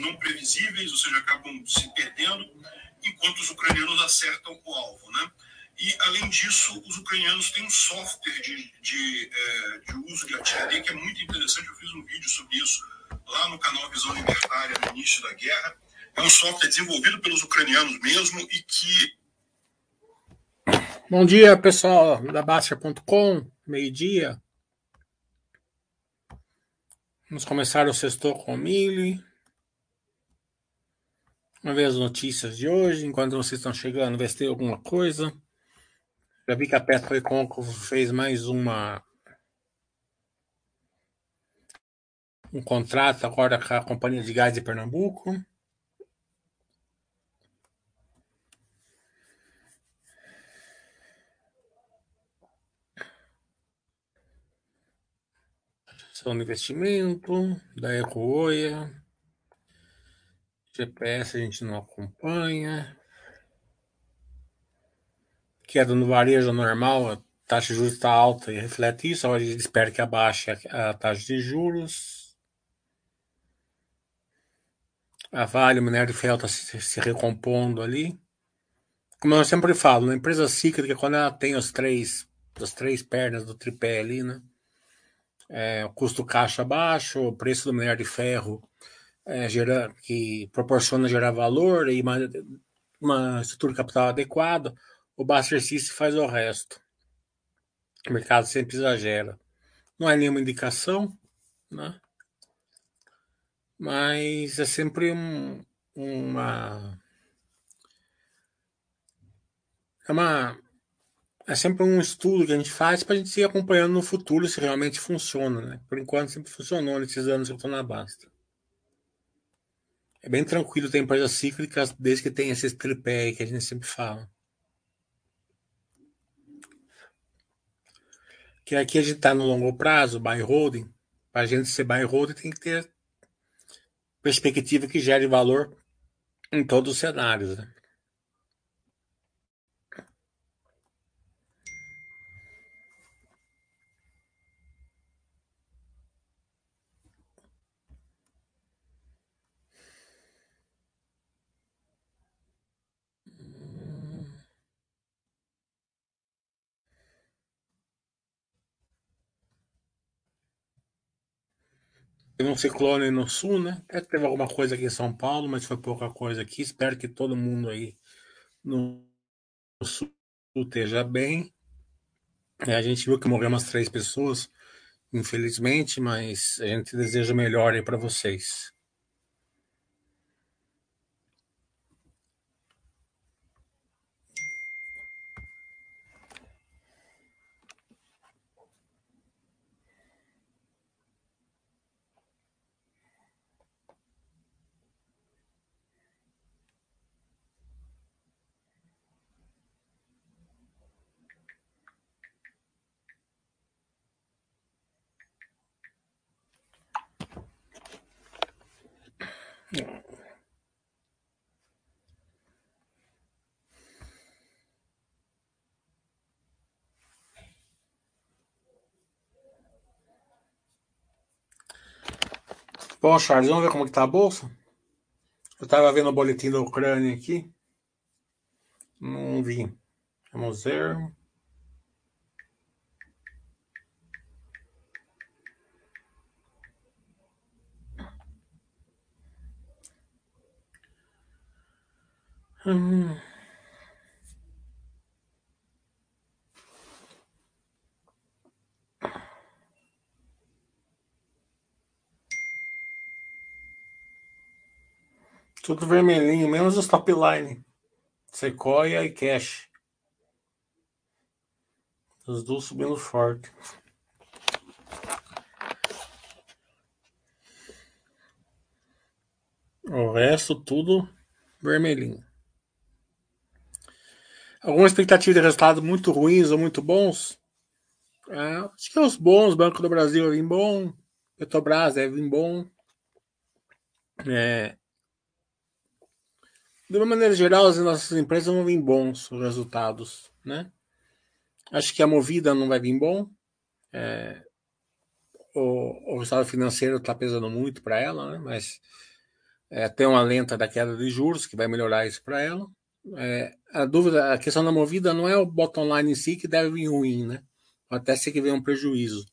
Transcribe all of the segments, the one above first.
não previsíveis, ou seja, acabam se perdendo, enquanto os ucranianos acertam o alvo. Né? E, além disso, os ucranianos têm um software de, de, é, de uso de artilharia que é muito interessante. Eu fiz um vídeo sobre isso lá no canal Visão Libertária no início da guerra. É um software desenvolvido pelos ucranianos mesmo e que. Bom dia, pessoal da Bastia.com, meio-dia. Vamos começar o sexto com o Mili. Vamos ver as notícias de hoje. Enquanto vocês estão chegando, ver se tem alguma coisa. Já vi que a Petro fez mais uma um contrato agora com a Companhia de Gás de Pernambuco. São de investimento da Ecoia. GPS a gente não acompanha queda no varejo normal, a taxa de juros está alta e reflete isso. A gente espera que abaixe a, taxa de juros. A Vale, o minério de ferro está se, se, recompondo ali. Como eu sempre falo, na empresa cíclica, quando ela tem os três, as três pernas do tripé ali, né? É, o custo caixa baixo, o preço do minério de ferro é, gera, que proporciona gerar valor e uma, uma estrutura capital adequada o Buster System faz o resto. O mercado sempre exagera. Não é nenhuma indicação, né? Mas é sempre um, uma. É uma. É sempre um estudo que a gente faz para a gente ir acompanhando no futuro se realmente funciona, né? Por enquanto sempre funcionou nesses anos que eu estou na Basta. É bem tranquilo ter empresas cíclicas desde que tem esses tripé aí que a gente sempre fala. que aqui a gente está no longo prazo, buy holding. Para a gente ser buy holding tem que ter perspectiva que gere valor em todos os cenários. Né? Teve um ciclone no sul, né? Até teve alguma coisa aqui em São Paulo, mas foi pouca coisa aqui. Espero que todo mundo aí no sul esteja bem. É, a gente viu que morreu umas três pessoas, infelizmente, mas a gente deseja melhor aí para vocês. Bom, Charles, vamos ver como que tá a bolsa? Eu estava vendo o boletim da Ucrânia aqui. Não vi. Vamos ver. Hum. Tudo vermelhinho, menos os top line. Sequoia e Cash. Os dois subindo forte. O resto tudo vermelhinho. Alguma expectativa de resultados muito ruins ou muito bons? É, acho que os bons, Banco do Brasil vir bom, Petrobras deve vir bom. É, de uma maneira geral, as nossas empresas vão vir bons resultados, né? Acho que a Movida não vai vir bom. É, o, o resultado financeiro está pesando muito para ela, né? Mas é, tem uma lenta da queda de juros, que vai melhorar isso para ela. É, a dúvida, a questão da movida não é o bottom line em si que deve vir ruim, né? Até ser que venha um prejuízo.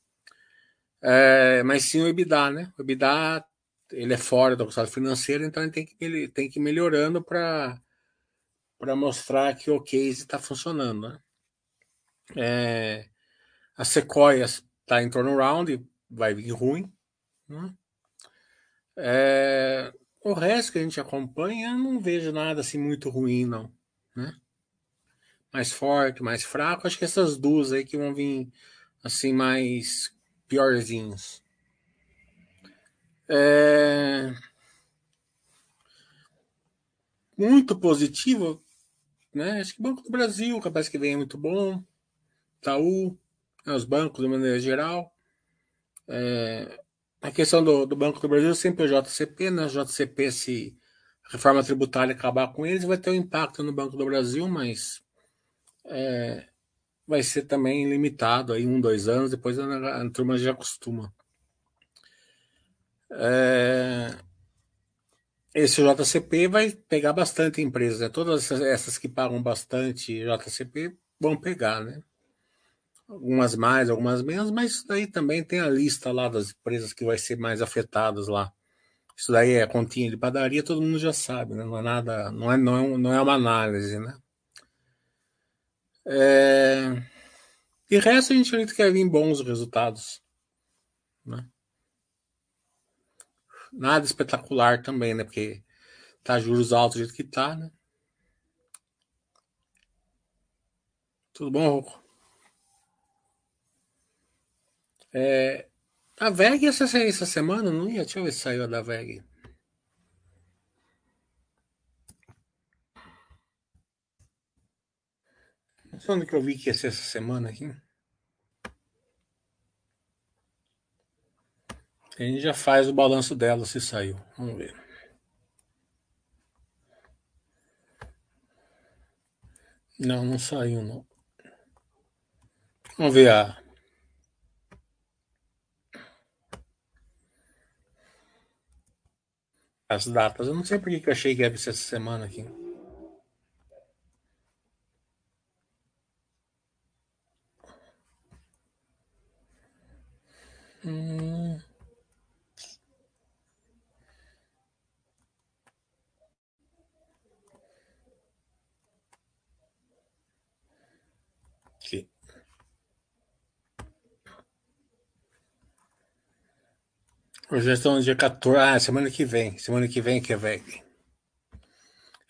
É, mas sim o EBITDA, né? O EBITDA ele é fora do resultado financeiro, então ele tem que, ele tem que ir melhorando para mostrar que o case está funcionando. Né? É, a Sequoia está em turnaround vai vir ruim. Né? É, o resto que a gente acompanha, não vejo nada assim muito ruim, não. Né? Mais forte, mais fraco. Acho que essas duas aí que vão vir assim mais piorzinhos. É... Muito positivo, né? Acho que o Banco do Brasil, capaz que vem é muito bom. Itaú, né? os bancos de maneira geral. É... A questão do, do, Banco do Brasil sempre é o JCP, né? O JCP, se a reforma tributária acabar com eles, vai ter um impacto no Banco do Brasil, mas é, vai ser também limitado aí um, dois anos, depois a, a turma já acostuma. É, esse JCP vai pegar bastante empresas, né? Todas essas, que pagam bastante JCP vão pegar, né? Algumas mais, algumas menos, mas isso daí também tem a lista lá das empresas que vai ser mais afetadas lá. Isso daí é continha de padaria, todo mundo já sabe, né? Não é nada, não é, não é, não é uma análise, né? É... E resto a gente acredita que vai vir bons resultados, né? Nada espetacular também, né? Porque tá juros altos do jeito que tá, né? Tudo bom, Rocco? É, a VEG essa, essa semana não ia? Deixa eu ver se saiu da VEG. Onde que eu vi que ia ser essa semana aqui? A gente já faz o balanço dela se saiu. Vamos ver. Não, não saiu não. Vamos ver a as datas. Eu não sei por que eu achei que ia ser essa semana aqui. Hum. Hoje no dia 14. Ah, semana que vem. Semana que vem que é VEG.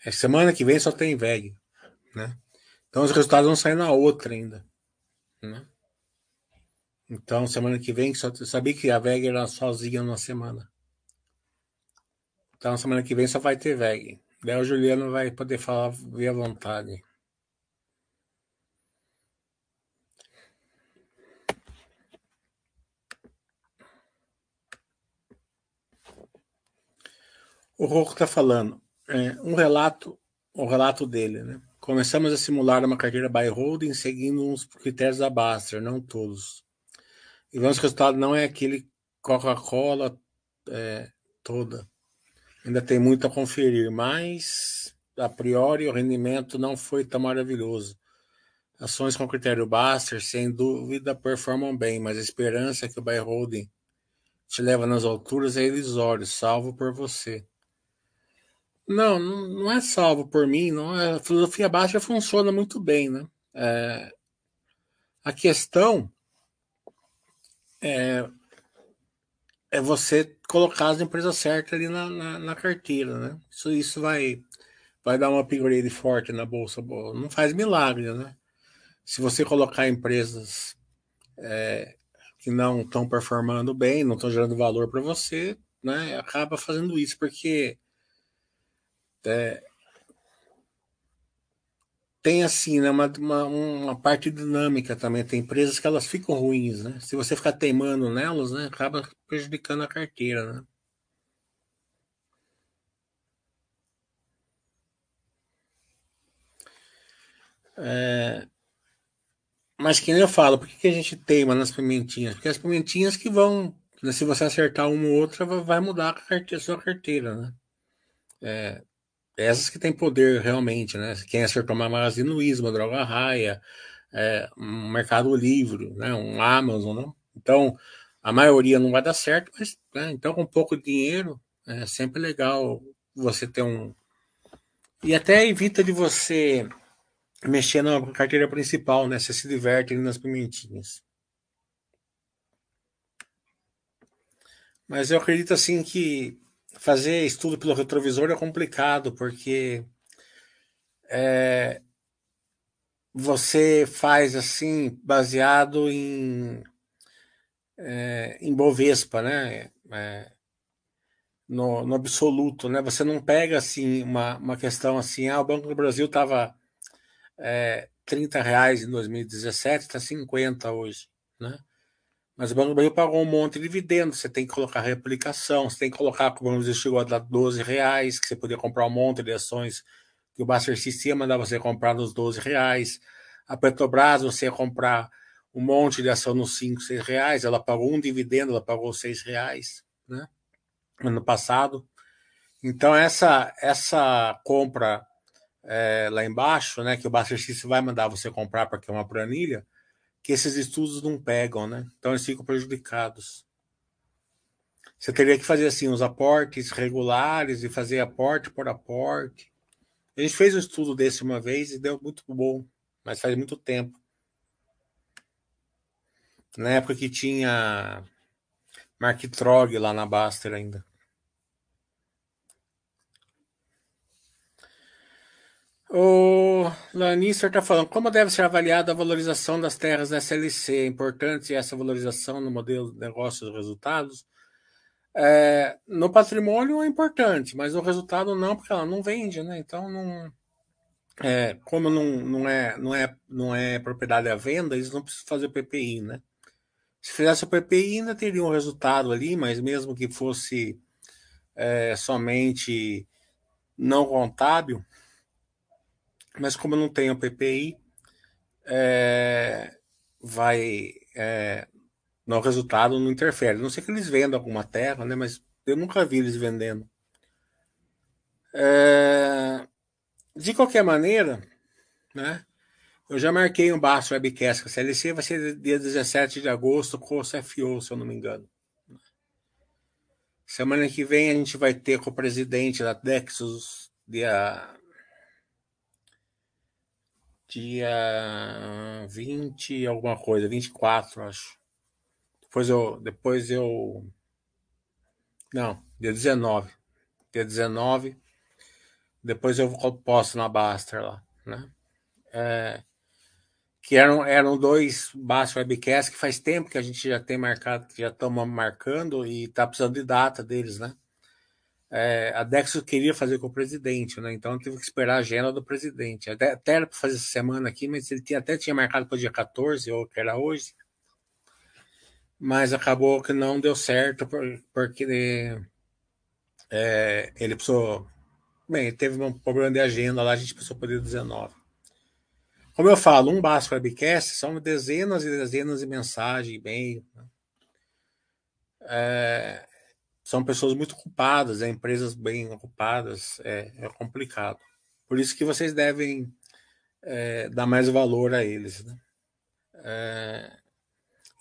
É, semana que vem só tem VEG. Né? Então os resultados vão sair na outra ainda. Né? Então, semana que vem, só, sabia que a VEG era sozinha numa semana. Então, semana que vem só vai ter VEG. Daí o Juliano vai poder falar via vontade. O Rocco está falando, é, um relato, o relato dele, né? Começamos a simular uma carteira buy holding seguindo uns critérios da Baster, não todos. E vemos que o resultado não é aquele Coca-Cola é, toda. Ainda tem muito a conferir, mas a priori o rendimento não foi tão maravilhoso. Ações com critério Baster, sem dúvida, performam bem, mas a esperança que o buy holding te leva nas alturas é ilusório, salvo por você. Não, não é salvo por mim, não é, a filosofia básica funciona muito bem, né? É, a questão é, é você colocar as empresas certas ali na, na, na, carteira, né? Isso, isso vai, vai dar uma upgrade forte na bolsa. Não faz milagre, né? Se você colocar empresas é, que não estão performando bem, não estão gerando valor para você, né? Acaba fazendo isso, porque é, tem assim, né, uma, uma, uma, parte dinâmica também. Tem empresas que elas ficam ruins, né? Se você ficar teimando nelas, né, acaba prejudicando a carteira, né? É, mas que nem eu falo, por que, que a gente teima nas pimentinhas? Porque as pimentinhas que vão, né, se você acertar uma ou outra, vai mudar a, carteira, a sua carteira, né? É, essas que têm poder realmente, né? Quem acertou Magazine Luiza, uma Droga Raia, é, um Mercado Livre, né? um Amazon, né? Então, a maioria não vai dar certo, mas né? então com pouco dinheiro é sempre legal você ter um. E até evita de você mexer na carteira principal, né? Você se diverte ali nas pimentinhas. Mas eu acredito assim que fazer estudo pelo retrovisor é complicado, porque é, você faz assim, baseado em, é, em Bovespa, né? É, no, no, absoluto, né? Você não pega assim uma, uma questão assim, ah, o Banco do Brasil estava é, 30 reais em 2017, está 50 hoje, né? Mas o Banco do Brasil pagou um monte de dividendos. Você tem que colocar replicação, você tem que colocar que o chegou a dar 12 reais, que você podia comprar um monte de ações que o Baster System mandava você comprar nos 12 reais. A Petrobras, você ia comprar um monte de ação nos 5, 6 reais. Ela pagou um dividendo, ela pagou 6 reais, né? Ano passado. Então, essa, essa compra é, lá embaixo, né, que o Baster System vai mandar você comprar porque é uma planilha, que esses estudos não pegam, né? Então eles ficam prejudicados. Você teria que fazer assim os aportes regulares e fazer aporte por aporte. A gente fez um estudo desse uma vez e deu muito bom, mas faz muito tempo. Na época que tinha Mark Trog lá na Baster ainda. O Lannister está falando como deve ser avaliada a valorização das terras da SLC. É importante essa valorização no modelo de negócio dos resultados. É, no patrimônio é importante, mas no resultado não, porque ela não vende, né? Então não. É, como não, não, é, não, é, não é propriedade à venda, eles não precisam fazer o PPI, né? Se fizesse o PPI, ainda teria um resultado ali, mas mesmo que fosse é, somente não contábil, mas como não tem o PPI, é, vai. É, no resultado não interfere. Não sei que eles vendam alguma terra, né? Mas eu nunca vi eles vendendo. É, de qualquer maneira, né? Eu já marquei um baixo webcast com a CLC, vai ser dia 17 de agosto com o CFO, se eu não me engano. Semana que vem a gente vai ter com o presidente da Dexus, dia dia 20 alguma coisa, 24, acho. Depois eu. Depois eu. Não, dia 19. Dia 19. Depois eu posto na Baster lá, né? É, que eram, eram dois Baster Webcasts que faz tempo que a gente já tem marcado, que já estamos marcando e tá precisando de data deles, né? É, a Dexo queria fazer com o presidente, né? Então teve que esperar a agenda do presidente. Até, até era para fazer essa semana aqui, mas ele tinha, até tinha marcado para o dia 14, ou que era hoje. Mas acabou que não deu certo, porque é, ele precisou. Bem, teve um problema de agenda lá, a gente precisou dia 19. Como eu falo, um básico webcast são dezenas e dezenas de mensagens, e-mail. Né? É, são pessoas muito ocupadas, é, empresas bem ocupadas, é, é complicado. Por isso que vocês devem é, dar mais valor a eles. Né? É,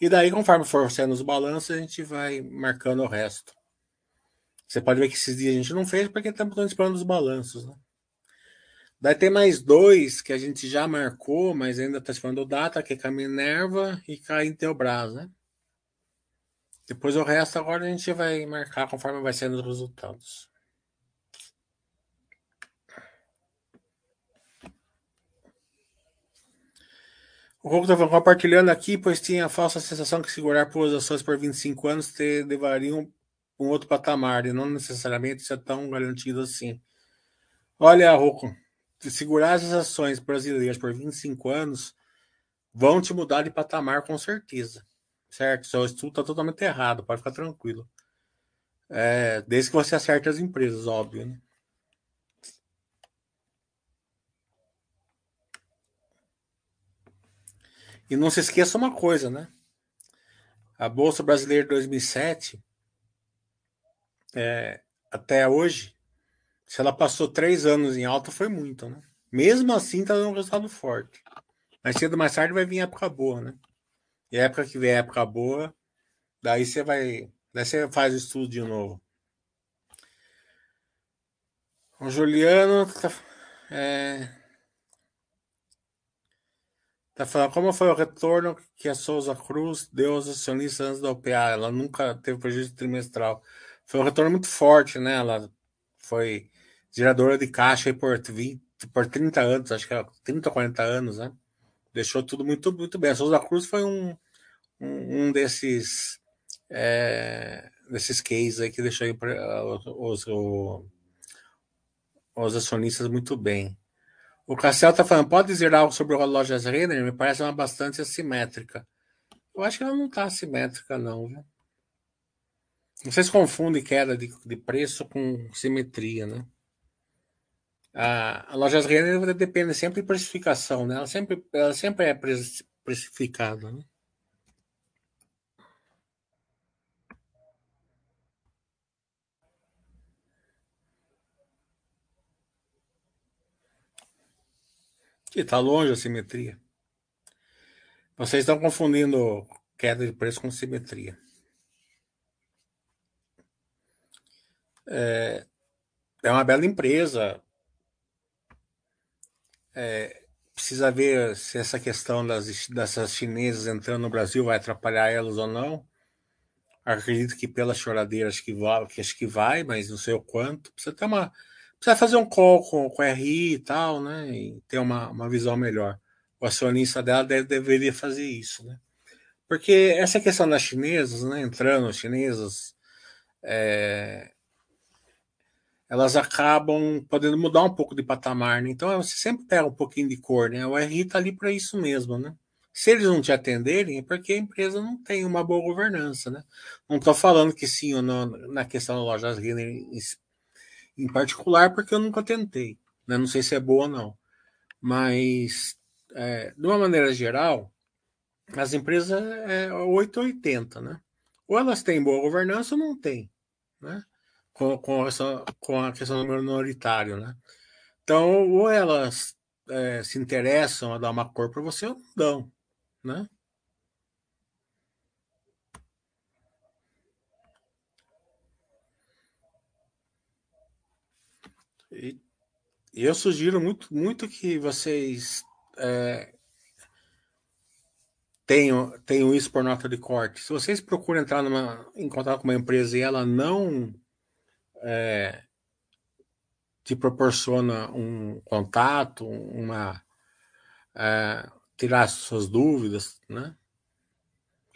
e daí, conforme for sendo os balanços, a gente vai marcando o resto. Você pode ver que esses dias a gente não fez porque estamos esperando os balanços. Né? Daí tem mais dois que a gente já marcou, mas ainda está esperando data, que é com a Minerva e com a Intelbras, né? Depois o resto agora a gente vai marcar conforme vai sendo os resultados. O Roco estava compartilhando aqui, pois tinha a falsa sensação que segurar por ações por 25 anos te levariam um outro patamar, e não necessariamente isso é tão garantido assim. Olha, Roco, segurar as ações brasileiras por 25 anos vão te mudar de patamar com certeza certo? Seu estudo está totalmente errado, pode ficar tranquilo. É, desde que você acerte as empresas, óbvio, né? E não se esqueça uma coisa, né? A Bolsa Brasileira de 2007, é, até hoje, Se ela passou três anos em alta, foi muito, né? Mesmo assim, tá dando um resultado forte. Mas cedo ou mais tarde vai vir época boa, né? E época que vier época boa, daí você vai. Daí você faz o estudo de novo. O Juliano tá, é, tá falando como foi o retorno que a Souza Cruz deu aos acionistas antes da OPA. Ela nunca teve prejuízo trimestral. Foi um retorno muito forte, né? Ela foi geradora de caixa por, 20, por 30 anos, acho que era 30 ou 40 anos, né? Deixou tudo muito, muito bem. A Souza Cruz foi um, um, um desses é, desses cases aí que deixou aí os, os, os acionistas muito bem. O Cassel está falando, pode dizer algo sobre o lojas Renner? Me parece uma bastante assimétrica. Eu acho que ela não está assimétrica, não. Viu? Vocês confundem queda de, de preço com simetria, né? A, a lojas Renner depende sempre de precificação, né? Ela sempre, ela sempre é precificada, né? Está longe a simetria. Vocês estão confundindo queda de preço com simetria. É, é uma bela empresa. É, precisa ver se essa questão das, dessas chinesas entrando no Brasil vai atrapalhar elas ou não. Acredito que pela choradeira acho que vai, acho que vai, mas não sei o quanto. Precisa ter uma precisa fazer um call com o RI e tal, né? E ter uma, uma visão melhor. O acionista dela deve, deveria fazer isso, né? Porque essa questão das chinesas, né? Entrando, chinesas, é, elas acabam podendo mudar um pouco de patamar, né? Então você sempre pega um pouquinho de cor, né? O RI está ali para isso mesmo, né? Se eles não te atenderem, é porque a empresa não tem uma boa governança, né? Não estou falando que sim ou não na questão da lojas Renner em particular, porque eu nunca tentei. Né? Não sei se é boa ou não. Mas, é, de uma maneira geral, as empresas é 880, né? Ou elas têm boa governança ou não têm, né? Com, com, essa, com a questão do minoritário, né? Então, ou elas é, se interessam a dar uma cor para você ou não dão, né? E, eu sugiro muito, muito que vocês é, tenham, tenham isso por nota de corte. Se vocês procuram entrar numa, em contato com uma empresa e ela não é, te proporciona um contato, uma é, tirar suas dúvidas, né?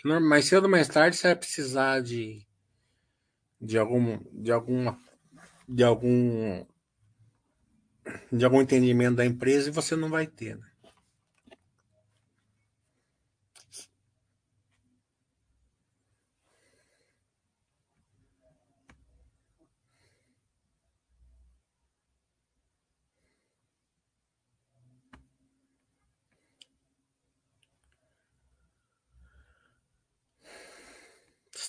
Mais cedo ou mais tarde você vai precisar de, de algum de alguma de algum de algum entendimento da empresa e você não vai ter. Né?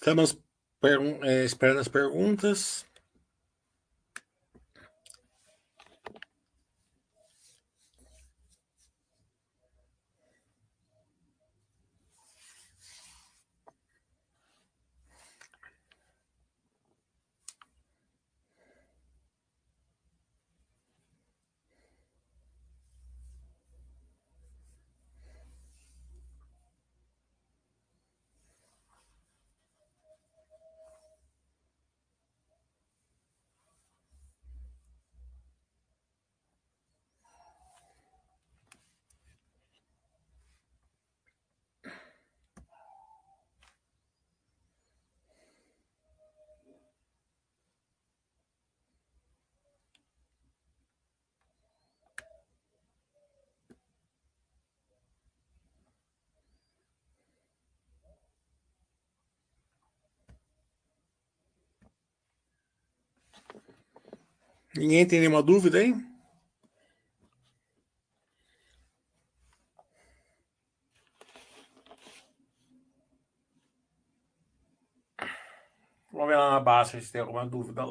Estamos é, esperando as perguntas. Ninguém tem nenhuma dúvida, hein? Vamos ver lá na baixa se tem alguma dúvida.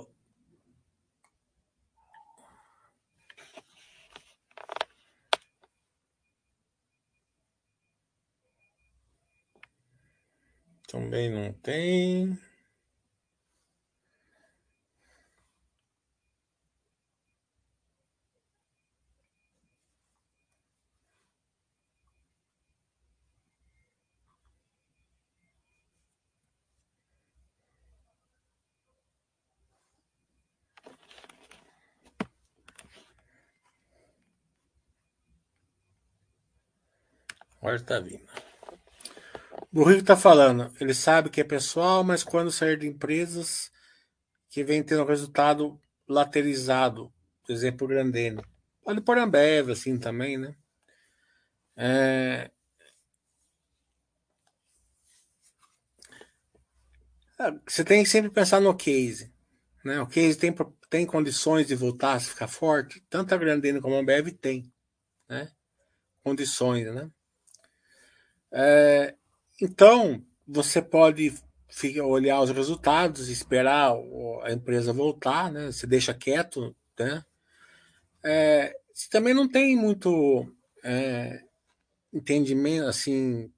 Também não tem. Agora está vindo. O Rico está falando, ele sabe que é pessoal, mas quando sair de empresas que vem tendo resultado laterizado, por exemplo, Grandene. Pode pôr Ambev, assim também, né? É... Ah, você tem que sempre pensar no case. Né? O case tem, tem condições de voltar a ficar forte? Tanto a Grandene como a Ambev tem. Né? Condições, né? É, então, você pode olhar os resultados, esperar a empresa voltar, né? Você deixa quieto, né? É, você também não tem muito é, entendimento, assim,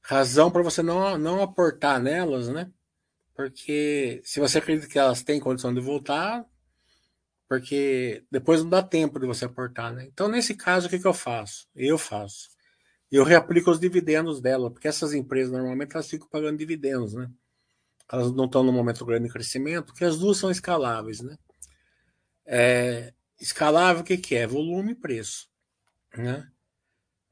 razão para você não, não aportar nelas, né? Porque se você acredita que elas têm condição de voltar, porque depois não dá tempo de você aportar, né? Então, nesse caso, o que, que eu faço? Eu faço eu reaplico os dividendos dela, porque essas empresas normalmente elas ficam pagando dividendos, né? Elas não estão no momento grande crescimento, porque as duas são escaláveis, né? É, escalável o que, que é? Volume e preço, né?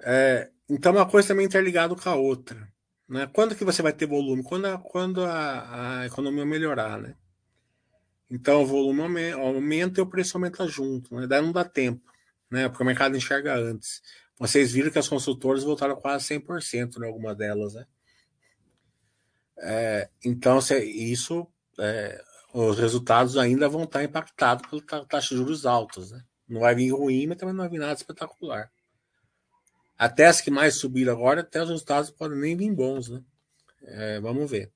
É, então uma coisa também interligada com a outra, né? Quando que você vai ter volume? Quando a, quando a, a economia melhorar, né? Então o volume aumenta e o preço aumenta junto, né? Daí não dá tempo, né? Porque o mercado enxerga antes. Vocês viram que as consultoras voltaram quase 100% em alguma delas, né? É, então, isso, é, os resultados ainda vão estar impactados pela taxa de juros altos, né? Não vai vir ruim, mas também não vai vir nada espetacular. Até as que mais subiram agora, até os resultados podem nem vir bons, né? É, vamos ver.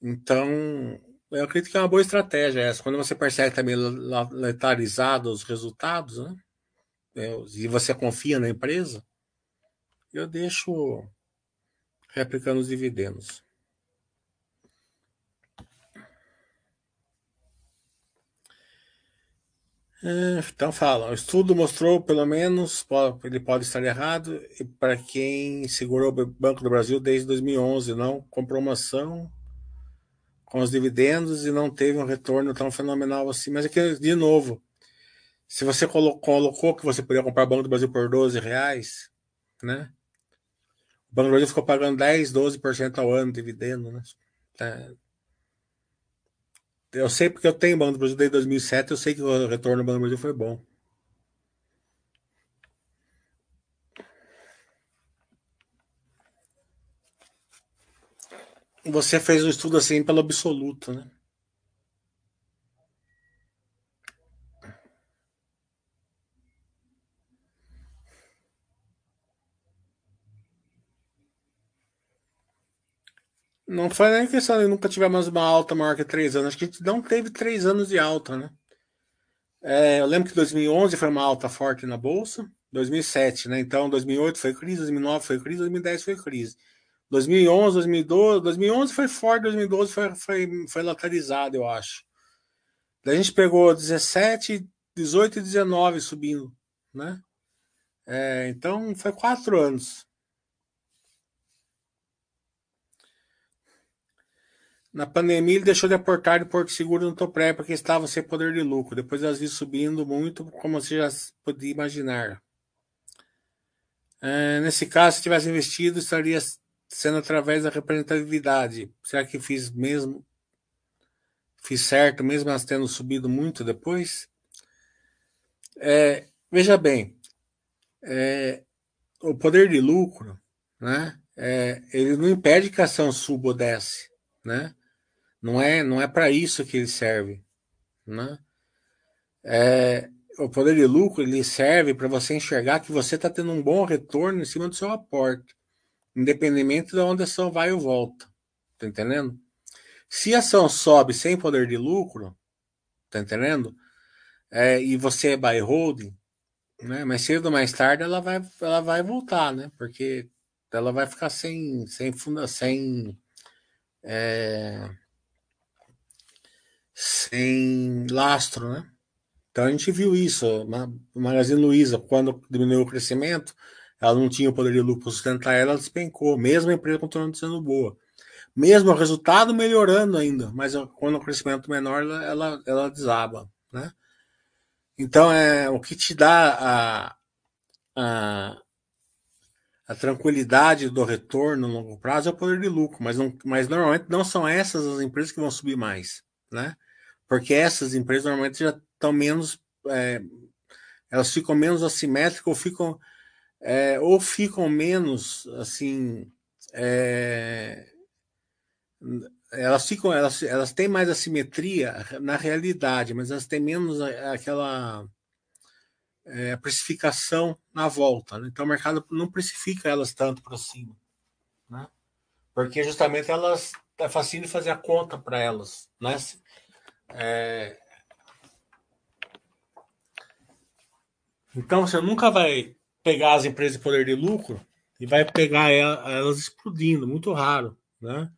Então, eu acredito que é uma boa estratégia essa. Quando você percebe também letalizado os resultados, né? E você confia na empresa, eu deixo replicando os dividendos. É, então fala, o estudo mostrou, pelo menos, ele pode estar errado, e para quem segurou o Banco do Brasil desde 2011, não comprou uma ação com os dividendos e não teve um retorno tão fenomenal assim. Mas aqui, de novo, se você colocou que você podia comprar o Banco do Brasil por 12 reais, né? O Banco do Brasil ficou pagando 10, 12% ao ano de dividendo, né? É. Eu sei porque eu tenho Banco do Brasil desde 2007, eu sei que o retorno do Banco do Brasil foi bom. Você fez um estudo assim pelo absoluto, né? Não foi nem questão de nunca tivemos uma alta maior que três anos. Acho que a gente não teve três anos de alta, né? É, eu lembro que 2011 foi uma alta forte na Bolsa. 2007, né? Então, 2008 foi crise, 2009 foi crise, 2010 foi crise. 2011, 2012, 2011 foi forte, 2012 foi, foi, foi lateralizado, eu acho. Daí a gente pegou 17, 18 e 19 subindo, né? É, então, foi quatro anos. Na pandemia, ele deixou de aportar de Porto Seguro no Topré porque estava sem poder de lucro. Depois elas vi subindo muito, como você já podia imaginar. É, nesse caso, se tivesse investido, estaria sendo através da representatividade. Será que fiz mesmo? Fiz certo, mesmo elas tendo subido muito depois? É, veja bem, é, o poder de lucro, né? É, ele não impede que a ação suba ou desce, né? Não é, não é para isso que ele serve, né? É, o poder de lucro ele serve para você enxergar que você está tendo um bom retorno em cima do seu aporte, independente de onde a ação vai ou volta. Tá entendendo? Se a ação sobe sem poder de lucro, tá entendendo? É, e você é buy holding, né? Mais cedo ou mais tarde ela vai, ela vai voltar, né? Porque ela vai ficar sem, sem funda, sem, é, sem lastro, né? Então a gente viu isso. O Magazine Luiza, quando diminuiu o crescimento, ela não tinha o poder de lucro para ela despencou, mesmo a empresa continuando sendo boa. Mesmo o resultado melhorando ainda, mas quando o crescimento menor, ela, ela, ela desaba, né? Então, é o que te dá a, a, a tranquilidade do retorno no longo prazo é o poder de lucro, mas, não, mas normalmente não são essas as empresas que vão subir mais, né? Porque essas empresas normalmente já estão menos, é, elas ficam menos assimétricas ou ficam, é, ou ficam menos, assim, é, elas ficam, elas, elas têm mais assimetria na realidade, mas elas têm menos aquela é, precificação na volta. Né? Então o mercado não precifica elas tanto para cima, né? porque justamente elas é fácil fazer a conta para elas, né? É... Então você nunca vai pegar as empresas de poder de lucro e vai pegar elas explodindo, muito raro, né?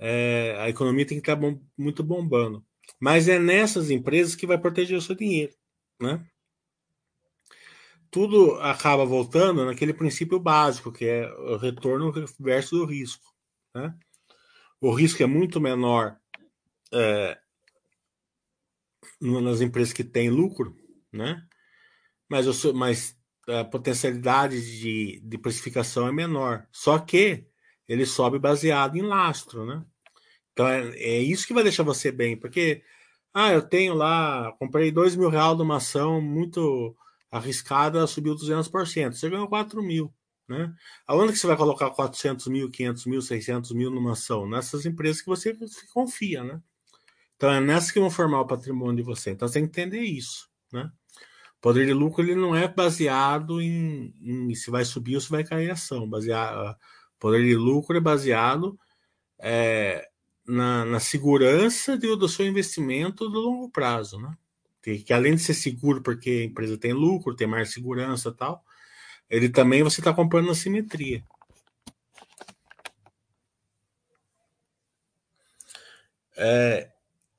é, a economia tem que estar bom, muito bombando. Mas é nessas empresas que vai proteger o seu dinheiro, né? Tudo acaba voltando naquele princípio básico, que é o retorno versus o risco. Né? O risco é muito menor é, nas empresas que têm lucro, né? mas, eu, mas a potencialidade de, de precificação é menor. Só que ele sobe baseado em lastro, né? Então é, é isso que vai deixar você bem, porque ah, eu tenho lá, comprei dois mil reais de uma ação muito arriscada, subiu 200%, você ganhou 4 mil, né? Aonde que você vai colocar 400 mil, 500 mil, 600 mil numa ação? Nessas empresas que você confia, né? Então é nessas que vão formar o patrimônio de você. Então você tem que entender isso, né? Poder de lucro ele não é baseado em, em se vai subir ou se vai cair a ação. Baseado, poder de lucro é baseado é, na, na, segurança do, do, seu investimento do longo prazo, né? Que, que, além de ser seguro porque a empresa tem lucro, tem mais segurança tal, ele também você está comprando na simetria. É,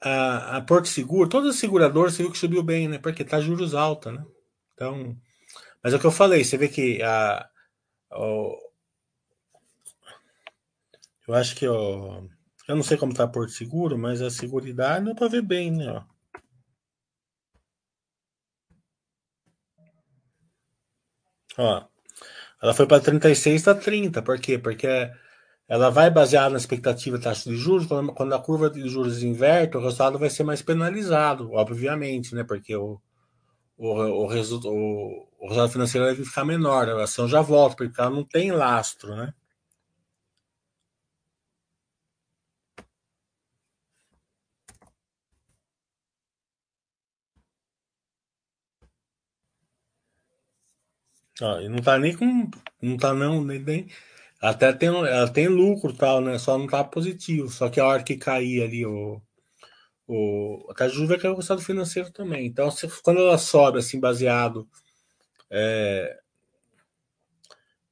a, a Porto Seguro, todas as seguradoras você viu que subiu bem, né? Porque tá juros alta, né? Então, mas é o que eu falei, você vê que a, eu acho que ó, eu não sei como tá Porto Seguro, mas a Seguridade dá para ver bem, né? Ó. ó ela foi para 36, tá 30. Por quê? Porque ela vai basear na expectativa de taxa de juros. Quando, a curva de juros inverte, o resultado vai ser mais penalizado, obviamente, né? Porque o, o, o, resu, o, o resultado financeiro vai ficar menor, a ação já volta, porque ela não tem lastro, né? E não tá nem com. Não tá não, nem. nem até tem, ela tem lucro tal, né? Só não tá positivo. Só que a hora que cair ali o. o a de juros vai cair o resultado financeiro também. Então, se, quando ela sobe assim, baseado é,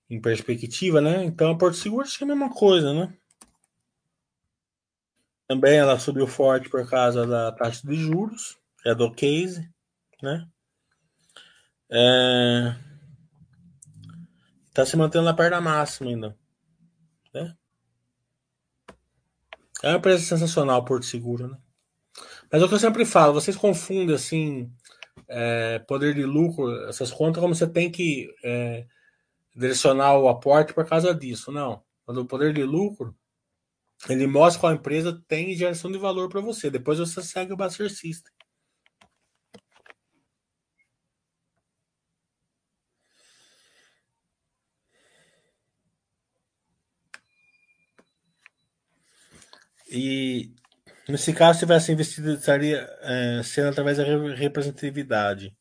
em perspectiva, né? Então a Porto Seguro acho que é a mesma coisa, né? Também ela subiu forte por causa da taxa de juros, é do case, né? É, Tá se mantendo na perna máxima ainda. Né? É uma empresa sensacional, Porto Seguro, né? Mas é o que eu sempre falo, vocês confundem assim é, poder de lucro, essas contas, como você tem que é, direcionar o aporte por causa disso. Não. Quando o poder de lucro, ele mostra qual empresa tem geração de valor para você. Depois você segue o Buster System. E nesse caso, se tivesse investido, estaria é, sendo através da representatividade.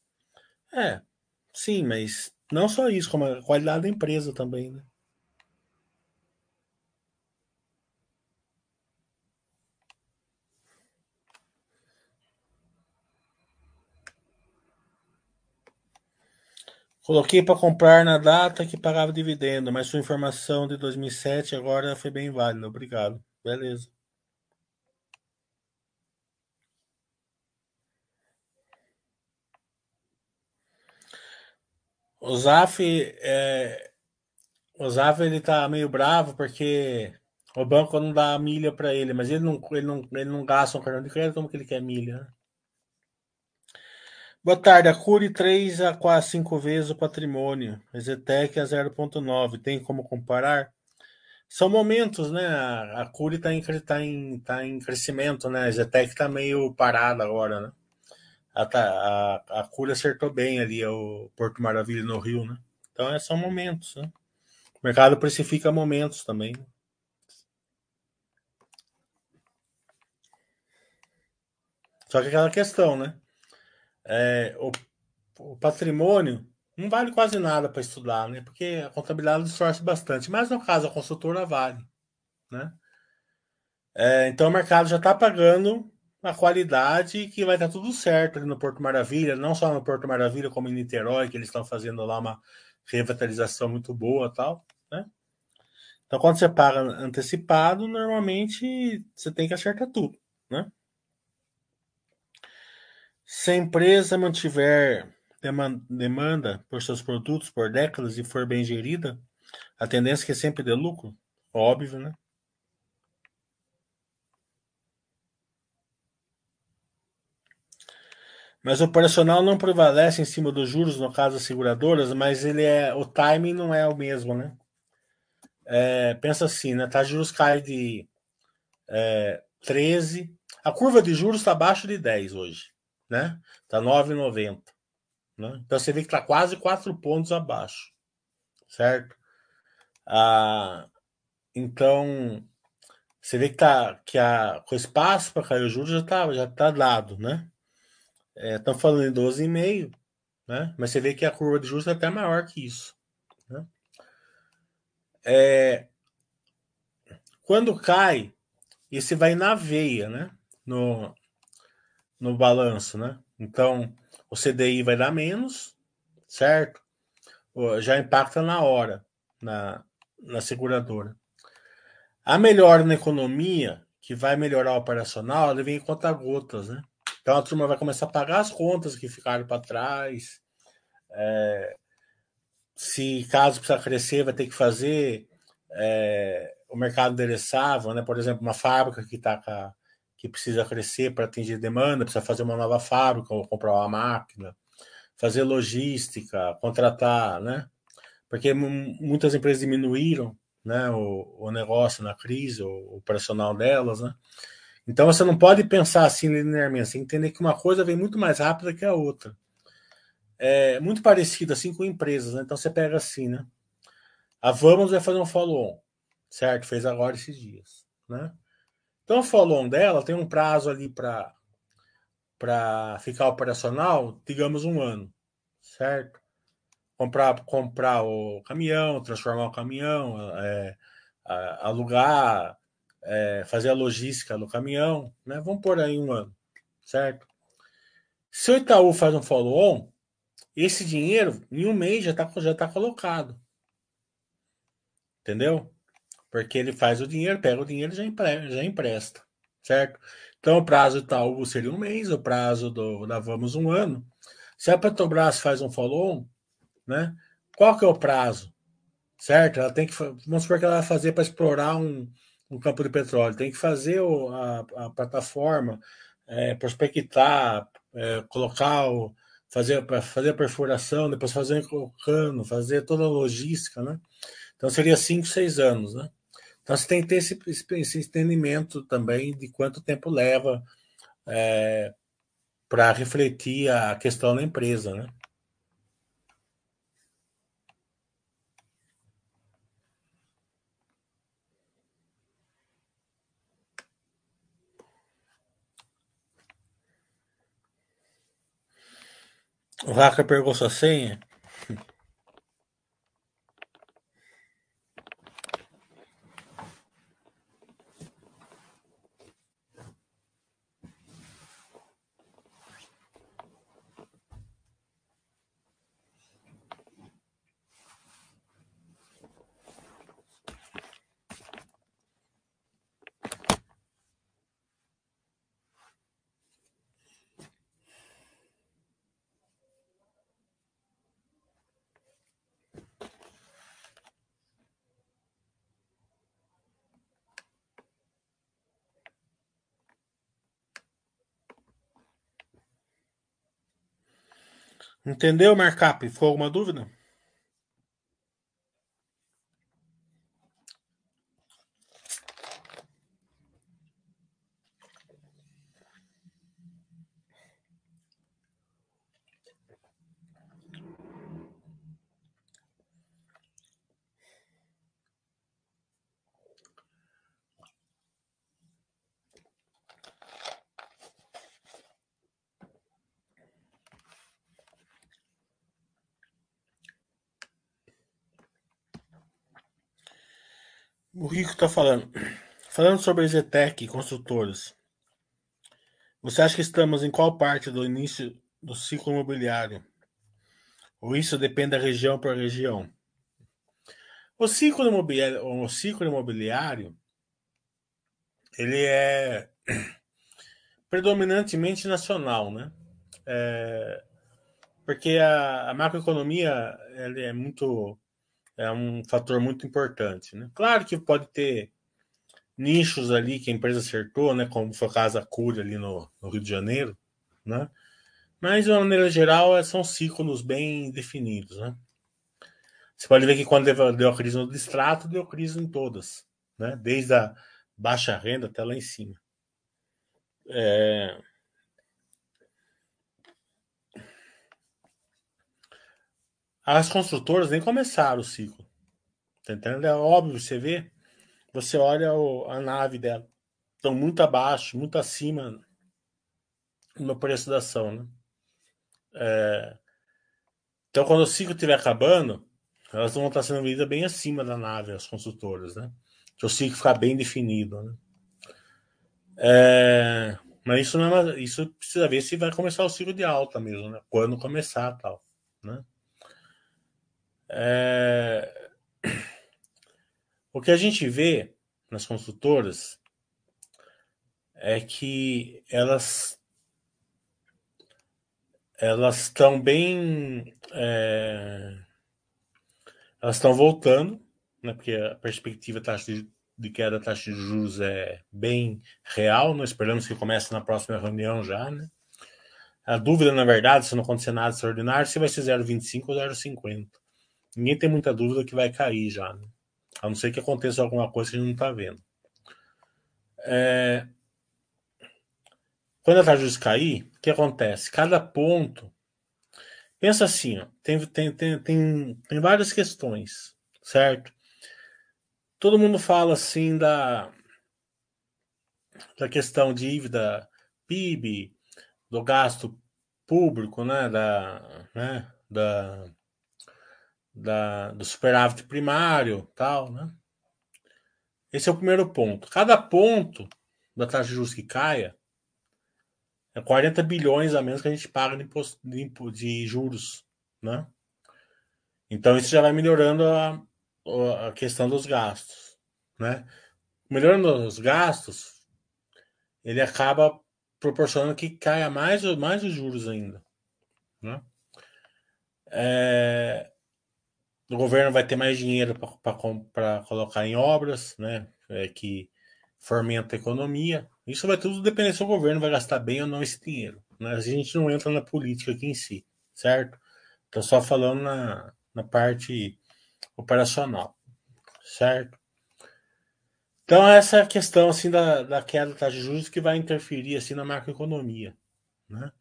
É, sim, mas não só isso, como a qualidade da empresa também, né? Coloquei para comprar na data que pagava dividendo, mas sua informação de 2007 agora foi bem válida. Obrigado. Beleza. O Zaf, é, o Zaf ele tá meio bravo porque o banco não dá milha para ele, mas ele não, ele não, ele não gasta um cartão de crédito, como que ele quer milha? Né? Boa tarde. A Cure 3 a quase 5 vezes o patrimônio. Zetec a 0,9. Tem como comparar? São momentos, né? A, a Cure está em, tá em, tá em crescimento, né? A Zetec está meio parada agora, né? A, a, a Cure acertou bem ali o Porto Maravilha no Rio, né? Então, é, são momentos, né? O mercado precifica momentos também. Só que aquela questão, né? é, o, o, patrimônio não vale quase nada para estudar, né? Porque a contabilidade distorce bastante. Mas no caso, a consultora vale, né? É, então o mercado já está pagando a qualidade que vai estar tudo certo no Porto Maravilha, não só no Porto Maravilha, como em Niterói, que eles estão fazendo lá uma revitalização muito boa tal, né? Então, quando você paga antecipado, normalmente você tem que acertar tudo, né? Se a empresa mantiver demanda por seus produtos por décadas e for bem gerida, a tendência é que sempre dê lucro, óbvio, né? Mas o operacional não prevalece em cima dos juros no caso das seguradoras, mas ele é o timing não é o mesmo, né? É, pensa assim, né? Tá juros cai de é, 13, a curva de juros está abaixo de 10 hoje né? Tá 9,90. Né? Então você vê que está quase 4 pontos abaixo, certo? Ah, então você vê que tá que a com espaço para cair o juros já tá já tá dado, né? Estão é, falando em 12,5, né? Mas você vê que a curva de juros é até maior que isso, né? É, quando cai, esse vai na veia, né? No, no balanço, né? Então, o CDI vai dar menos, certo? Já impacta na hora, na, na seguradora. A melhora na economia, que vai melhorar o operacional, ela vem em conta-gotas, né? Então a turma vai começar a pagar as contas que ficaram para trás. É, se caso precisa crescer, vai ter que fazer é, o mercado endereçável, né? Por exemplo, uma fábrica que está com que precisa crescer para atingir demanda, precisa fazer uma nova fábrica, ou comprar uma máquina, fazer logística, contratar, né? Porque muitas empresas diminuíram né, o, o negócio na crise, o, o personal delas, né? Então você não pode pensar assim linearmente, que entender que uma coisa vem muito mais rápida que a outra. É muito parecido assim com empresas, né? Então você pega assim, né? A Vamos vai fazer um follow-on, certo? Fez agora esses dias, né? Então, o follow-on dela tem um prazo ali para para ficar operacional, digamos um ano, certo? Comprar, comprar o caminhão, transformar o caminhão, é, alugar, é, fazer a logística do caminhão, né? Vamos por aí um ano, certo? Se o Itaú faz um follow-on, esse dinheiro em um mês já está já tá colocado. Entendeu? Porque ele faz o dinheiro, pega o dinheiro e já, empre, já empresta, certo? Então o prazo do Itaú seria um mês, o prazo do, da Vamos um ano. Se a Petrobras faz um follow-on, né? Qual que é o prazo? Certo? Ela tem que. Vamos supor que ela vai fazer para explorar um, um campo de petróleo. Tem que fazer o, a, a plataforma, é, prospectar, é, colocar o. Fazer, fazer a perfuração, depois fazer o cano, fazer toda a logística, né? Então seria 5, 6 anos, né? Então você tem que ter esse, esse entendimento também de quanto tempo leva é, para refletir a questão da empresa, né? Hacker pegou sua senha? Entendeu, Markup? Ficou alguma dúvida? O Rico está falando. Falando sobre a Zetec e construtoras. Você acha que estamos em qual parte do início do ciclo imobiliário? Ou isso depende da região para região? O ciclo imobiliário, o ciclo imobiliário ele é predominantemente nacional, né? É, porque a, a macroeconomia ela é muito é um fator muito importante. Né? Claro que pode ter nichos ali que a empresa acertou, né? como foi o caso da Cura ali no, no Rio de Janeiro, né? mas de uma maneira geral é, são ciclos bem definidos. Né? Você pode ver que quando deu a crise no distrato, deu crise em todas, né? desde a baixa renda até lá em cima. É... As construtoras nem começaram o ciclo. Tá entendendo? É óbvio, você vê, você olha o, a nave dela. Estão muito abaixo, muito acima do preço da ação, né? É, então, quando o ciclo estiver acabando, elas vão estar sendo vendidas bem acima da nave, as construtoras, né? Que o ciclo ficar bem definido, né? É, mas isso, não é, isso precisa ver se vai começar o ciclo de alta mesmo, né? Quando começar tal, né? É... O que a gente vê nas construtoras é que elas elas estão bem é... elas estão voltando né, porque a perspectiva taxa de, de queda da taxa de juros é bem real nós esperamos que comece na próxima reunião já né? a dúvida na verdade se não acontecer nada extraordinário se vai ser 0,25 ou 0,50 ninguém tem muita dúvida que vai cair já. Né? A não ser que aconteça alguma coisa que a gente não está vendo. É... Quando a juros cair, o que acontece? Cada ponto. Pensa assim, ó, tem, tem, tem, tem, tem várias questões, certo? Todo mundo fala assim da, da questão de dívida PIB, do gasto público, né? Da, né? da, da, do superávit primário, tal, né? Esse é o primeiro ponto. Cada ponto da taxa de juros que caia é 40 bilhões a menos que a gente paga de, imposto, de, de juros, né? Então isso já vai melhorando a, a questão dos gastos, né? Melhorando os gastos, ele acaba proporcionando que caia mais, mais os juros ainda, né? É, o governo vai ter mais dinheiro para colocar em obras, né? É, que fomenta a economia. Isso vai tudo depender se o governo vai gastar bem ou não esse dinheiro. Né? A gente não entra na política aqui em si, certo? Estou só falando na, na parte operacional, certo? Então essa é questão assim da, da queda da taxa de juros que vai interferir assim na macroeconomia, né?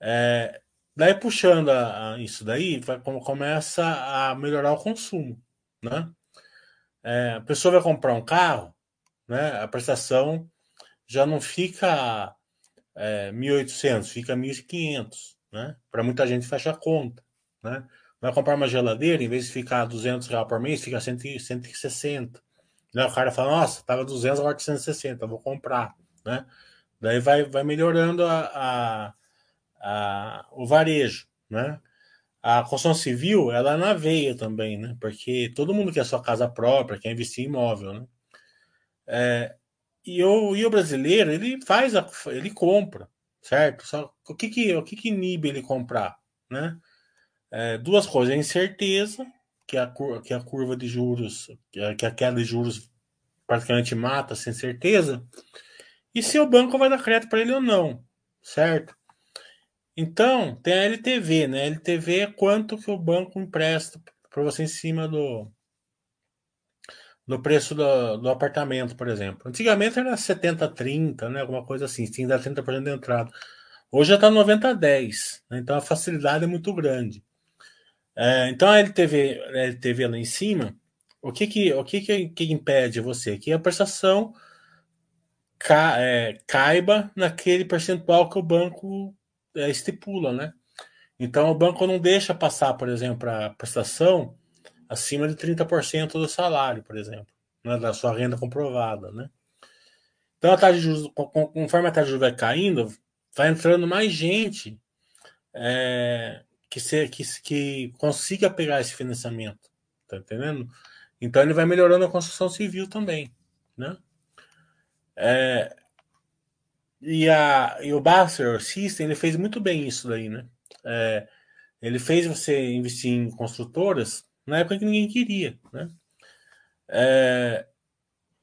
É, Daí puxando a, a isso daí, vai, começa a melhorar o consumo, né? É, a pessoa vai comprar um carro, né? A prestação já não fica é, 1.800, fica 1.500, né? Para muita gente fecha a conta, né? Vai comprar uma geladeira, em vez de ficar 200 reais por mês, fica 100, 160. Né? O cara fala, nossa, tava 200, agora 160, vou comprar, né? Daí vai, vai melhorando a, a a, o varejo, né? A construção civil, ela é na veia também, né? Porque todo mundo quer sua casa própria, quer investir em imóvel, né? É, e, o, e o brasileiro, ele faz, a, ele compra, certo? Só, o que que, o que que inibe ele comprar, né? É, duas coisas, a incerteza, que a, que a curva de juros, que a, que a queda de juros praticamente mata sem certeza, e se o banco vai dar crédito para ele ou não, certo? Então, tem a LTV, né? LTV é quanto que o banco empresta para você em cima do, do preço do, do apartamento, por exemplo. Antigamente era 70-30, né? Alguma coisa assim, tinha que dar 30% de entrada. Hoje já está 90-10, né? então a facilidade é muito grande. É, então a LTV, a LTV lá em cima, o que que, o que, que, que impede você? Que a prestação ca, é, caiba naquele percentual que o banco é, estipula, né? Então o banco não deixa passar, por exemplo, a prestação acima de 30% do salário, por exemplo, né, da sua renda comprovada, né? Então a taxa de juros, conforme a taxa de juros vai caindo, vai entrando mais gente é, que, se, que, que consiga pegar esse financiamento, tá entendendo? Então ele vai melhorando a construção civil também, né? É, e, a, e o Baster System ele fez muito bem isso daí, né? É, ele fez você investir em construtoras na época que ninguém queria, né? É,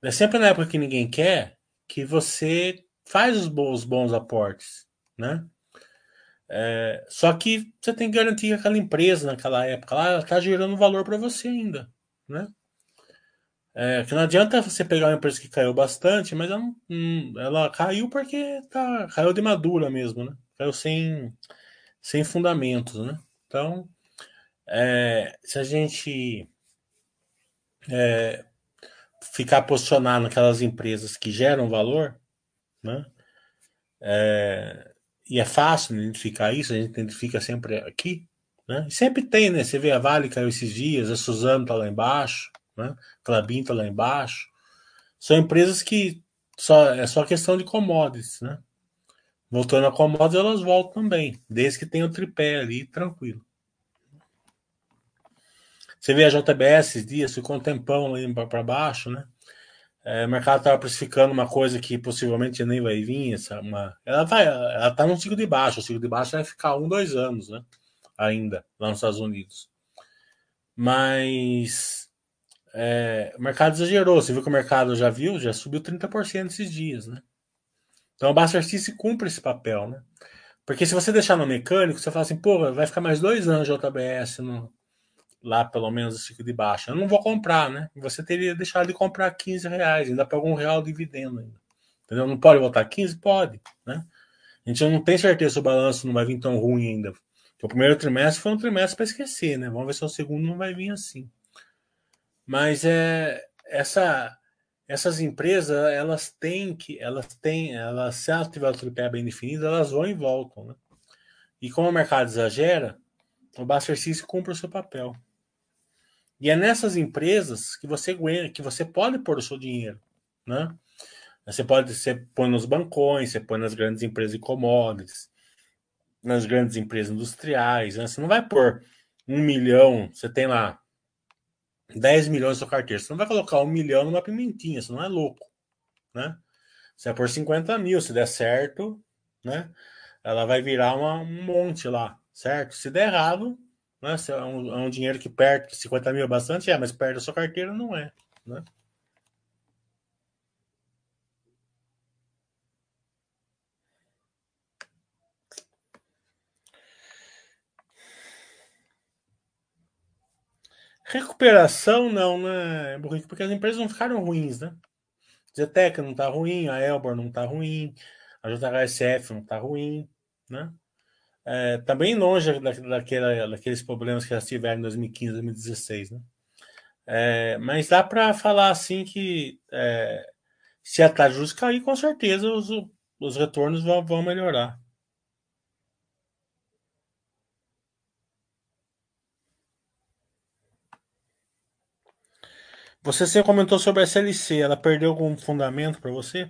é sempre na época que ninguém quer que você faz os bons, bons aportes, né? É, só que você tem que garantir que aquela empresa naquela época lá está gerando valor para você ainda, né? É, que não adianta você pegar uma empresa que caiu bastante, mas ela, hum, ela caiu porque tá, caiu de madura mesmo, né? Caiu sem, sem fundamentos, né? Então, é, se a gente é, ficar posicionado naquelas empresas que geram valor, né? É, e é fácil identificar isso, a gente identifica sempre aqui, né? Sempre tem, né? Você vê a Vale caiu esses dias, a Suzano tá lá embaixo, né? Clabin lá embaixo. São empresas que só é só questão de commodities, né? Voltando a commodities, elas voltam também, desde que tenha o tripé ali, tranquilo. Você vê a JBS dias, ficou um tempão ali para baixo, né? É, o mercado estava precificando uma coisa que possivelmente nem vai vir. Essa, uma, ela vai, ela está num ciclo de baixo. O ciclo de baixo vai ficar um, dois anos, né? Ainda, lá nos Estados Unidos. Mas é, o mercado exagerou. Você viu que o mercado já viu, já subiu 30% esses dias, né? Então o Buster se cumpre esse papel, né? Porque se você deixar no mecânico, você fala assim, pô, vai ficar mais dois anos de JBS no, lá, pelo menos, ciclo de baixa. Eu não vou comprar, né? Você teria deixado de comprar 15 reais, ainda pega um real dividendo ainda. Entendeu? Não pode voltar 15? Pode, né? A gente não tem certeza se o balanço não vai vir tão ruim ainda. Porque o primeiro trimestre foi um trimestre para esquecer, né? Vamos ver se o segundo não vai vir assim. Mas é essa essas empresas elas têm que elas têm elas se elas o tripé bem definido elas vão e voltam né? e como o mercado exagera o Buster cumpre o seu papel e é nessas empresas que você que você pode pôr o seu dinheiro né você pode você põe nos bancões você põe nas grandes empresas de commodities nas grandes empresas industriais né? você não vai pôr um milhão você tem lá 10 milhões na sua carteira. Você não vai colocar um milhão numa pimentinha, você não é louco, né? Você vai por 50 mil, se der certo, né? Ela vai virar uma, um monte lá, certo? Se der errado, né? Se é, um, é um dinheiro que perto, 50 mil é bastante, é, mas perto da sua carteira não é, né? Recuperação não, né, Porque as empresas não ficaram ruins, né? Zetec não tá ruim, a Elbor não tá ruim, a JHSF não tá ruim, né? É, tá bem longe da, daquela, daqueles problemas que elas tiveram em 2015, 2016, né? É, mas dá para falar assim que é, se a taxa cair, com certeza os, os retornos vão, vão melhorar. Você sempre comentou sobre a SLC, ela perdeu algum fundamento para você?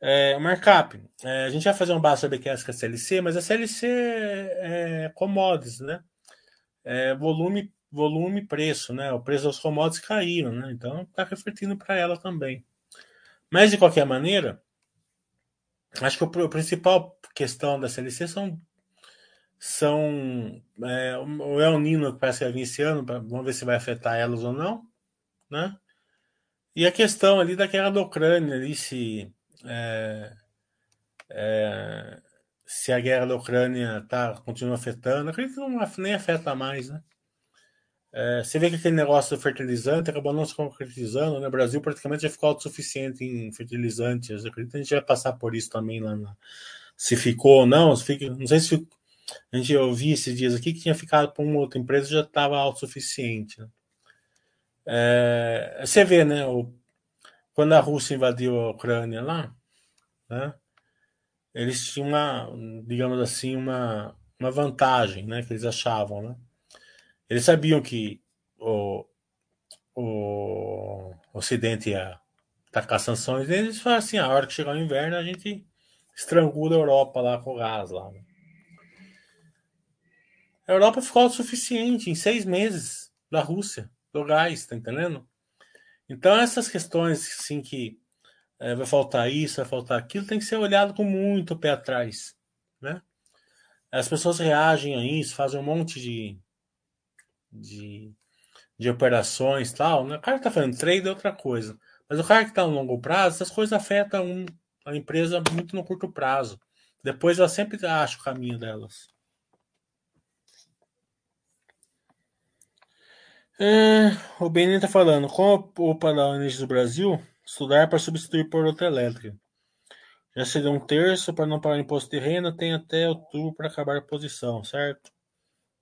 É, markup, é, a gente vai fazer um o que é a SLC, mas a SLC é, commodities, né? É volume, volume preço, né? O preço das commodities caíram, né? Então está refletindo para ela também. Mas de qualquer maneira, acho que o, a principal questão da SLC são são é, o El Nino que parece que vai vir esse ano, vamos ver se vai afetar elas ou não né? E a questão ali da guerra da Ucrânia, ali se, é, é, se a guerra da Ucrânia tá, continua afetando. Acredito que não nem afeta mais, né? É, você vê que aquele negócio do fertilizante acabou não se concretizando, né? O Brasil praticamente já ficou autossuficiente em fertilizantes. Eu acredito que a gente vai passar por isso também lá na... Se ficou ou não, se fica... não sei se a gente ouviu esses dias aqui que tinha ficado para uma outra empresa já estava autossuficiente. Né? É, você vê, né? O, quando a Rússia invadiu a Ucrânia lá, né? Eles tinham uma, digamos assim, uma, uma vantagem, né? Que eles achavam, né? Eles sabiam que o, o Ocidente ia tacar sanções, eles falaram assim: a hora que chegar o inverno, a gente estrangula a Europa lá com o gás lá. Né? A Europa ficou autossuficiente em seis meses da Rússia, do gás, tá entendendo? Então, essas questões assim que é, vai faltar isso, vai faltar aquilo, tem que ser olhado com muito pé atrás, né? As pessoas reagem a isso, fazem um monte de, de, de operações tal. Né? O cara que está fazendo trade é outra coisa. Mas o cara que está no longo prazo, essas coisas afetam a empresa muito no curto prazo. Depois ela sempre acha o caminho delas. É, o Benin está falando, com o Energia do Brasil, estudar para substituir por outra elétrica. Já seria um terço para não pagar imposto de renda, tem até outubro para acabar a posição, certo?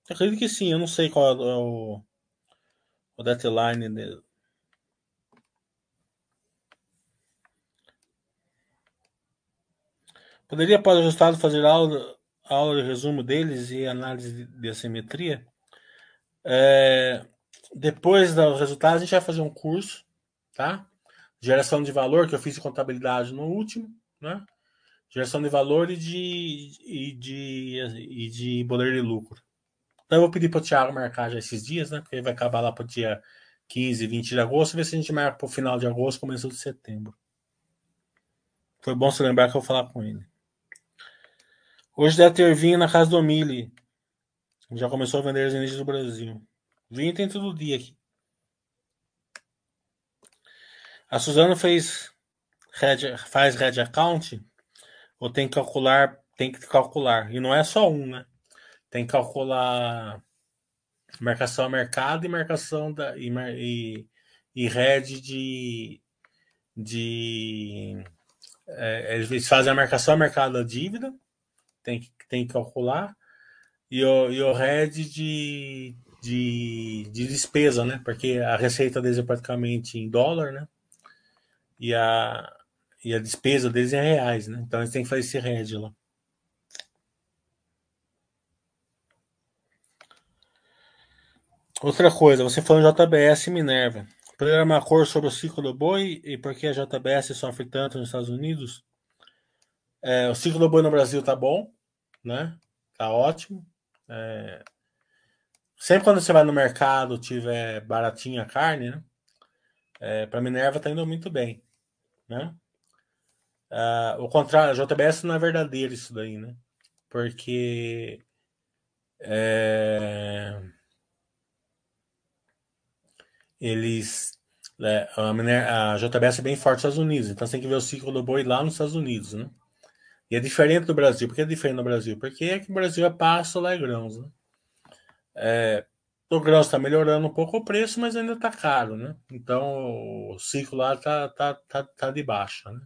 Eu acredito que sim, eu não sei qual é o, o deadline dele. Poderia, após o resultado, fazer aula, aula de resumo deles e análise de, de assimetria? É, depois dos resultados, a gente vai fazer um curso, tá? Geração de valor, que eu fiz em contabilidade no último, né? Geração de valor e de, e de, e de poder de lucro. Então eu vou pedir para o Thiago marcar já esses dias, né? Porque vai acabar lá para o dia 15, 20 de agosto, ver se a gente marca para o final de agosto, começo de setembro. Foi bom se lembrar que eu vou falar com ele. Hoje deve ter vinho na casa do Mili. Já começou a vender as energias do Brasil. Vinho tem todo dia aqui. A Suzana fez red, faz red account ou tem que calcular, tem que calcular. E não é só um, né? tem que calcular marcação a mercado e marcação da e, e, e red de de é, eles fazem a marcação a mercado da dívida tem que tem que calcular e o, e o red de, de, de despesa né porque a receita deles é praticamente em dólar né e a e a despesa deles é reais né então eles têm que fazer esse red lá Outra coisa, você falou em JBS e Minerva. Poderia uma cor sobre o ciclo do boi e por que a JBS sofre tanto nos Estados Unidos? É, o ciclo do boi no Brasil tá bom, né? Tá ótimo. É... Sempre quando você vai no mercado, tiver baratinha a carne, né? É, para Minerva tá indo muito bem, né? É, o contrário, a JBS não é verdadeiro isso daí, né? Porque é eles. É, a, a JBS é bem forte nos Estados Unidos, então você tem que ver o ciclo do boi lá nos Estados Unidos, né? E é diferente do Brasil. Por que é diferente no Brasil? Porque é que o Brasil é pasto, lá é grãos, né? É, o grãos está melhorando um pouco o preço, mas ainda está caro, né? Então o ciclo lá está tá, tá, tá de baixa, né?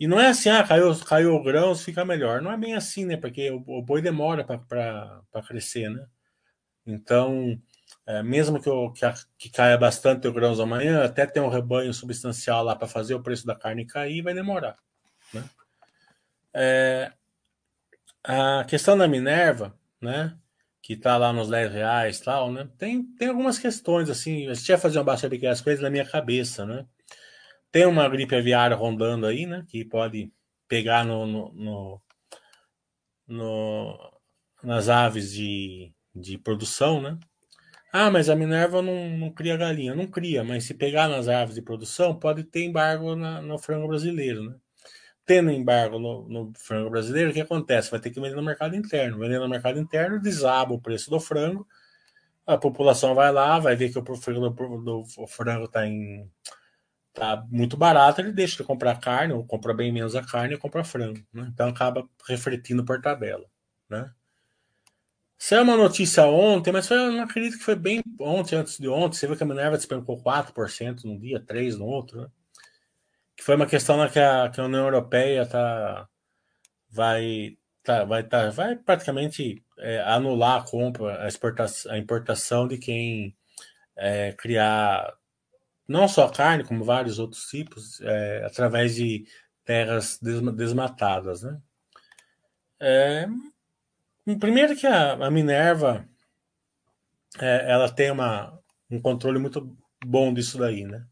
E não é assim, ah, caiu, caiu o grãos, fica melhor. Não é bem assim, né? Porque o, o boi demora para crescer, né? Então, é, mesmo que, o, que, a, que, caia bastante o grãos amanhã, até ter um rebanho substancial lá para fazer o preço da carne cair, vai demorar. Né? É, a questão da Minerva, né, que está lá nos 10 reais tal, né, tem, tem algumas questões, assim, eu tinha fazer uma baixa de as coisas na minha cabeça, né, tem uma gripe aviária rondando aí, né, que pode pegar no, no, no, no nas aves de, de produção, né, ah, mas a Minerva não, não cria galinha. Não cria, mas se pegar nas árvores de produção, pode ter embargo na, no frango brasileiro, né? Tendo embargo no, no, frango brasileiro, o que acontece? Vai ter que vender no mercado interno. Vendendo no mercado interno, desaba o preço do frango, a população vai lá, vai ver que o frango, do, o frango está em tá muito barato, ele deixa de comprar carne, ou compra bem menos a carne e compra frango. Né? Então acaba refletindo por tabela. Né? Saiu uma notícia ontem, mas foi, eu não acredito que foi bem ontem, antes de ontem. Você viu que a Minerva despencou 4% num dia, 3% no outro. Né? Que foi uma questão na que a, que a União Europeia tá, vai, tá, vai, tá, vai praticamente é, anular a compra, a, a importação de quem é, criar não só carne, como vários outros tipos, é, através de terras desmatadas. Né? É, primeiro que a, a Minerva é, ela tem uma, um controle muito bom disso daí. Né?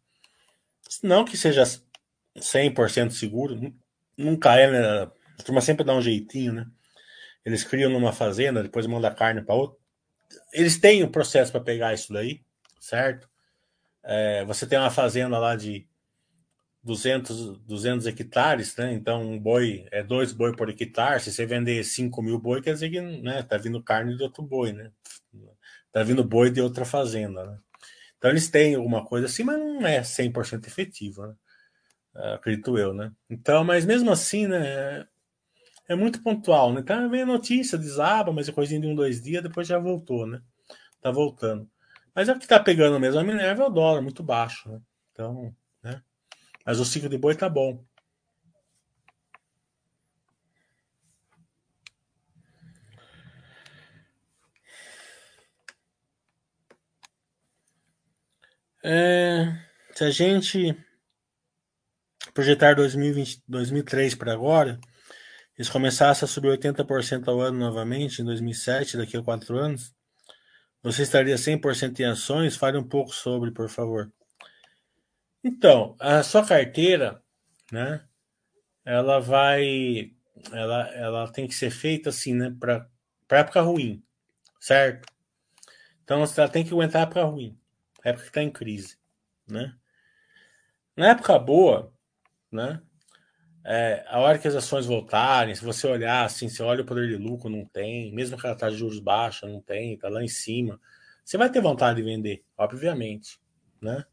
Não que seja 100% seguro, nunca é, né? a turma sempre dá um jeitinho, né? Eles criam numa fazenda, depois mandam carne para outra. Eles têm o um processo para pegar isso daí, certo? É, você tem uma fazenda lá de 200, 200 hectares, né? Então, um boi é dois boi por hectare. Se você vender 5 mil boi, quer dizer que né, tá vindo carne de outro boi, né? Tá vindo boi de outra fazenda, né? Então, eles têm alguma coisa assim, mas não é 100% efetivo, né? Acredito eu, né? Então, mas mesmo assim, né? É muito pontual, né? Então, vem a notícia, desaba, mas é coisinha de um, dois dias, depois já voltou, né? Tá voltando. Mas é o que está pegando mesmo a Minerva é o dólar, muito baixo. Né? Então, né? Mas o ciclo de boi tá bom. É, se a gente projetar 2020, 2003 para agora, eles começassem a subir 80% ao ano novamente em 2007, daqui a quatro anos, você estaria 100% em ações? Fale um pouco sobre, por favor. Então, a sua carteira, né? Ela vai, ela, ela tem que ser feita assim, né? Para época ruim, certo? Então, ela tem que aguentar a época ruim, a época que está em crise, né? Na época boa, né? É, a hora que as ações voltarem, se você olhar assim, você olha o poder de lucro, não tem, mesmo que ela taxa de juros baixa, não tem, tá lá em cima. Você vai ter vontade de vender, obviamente, né?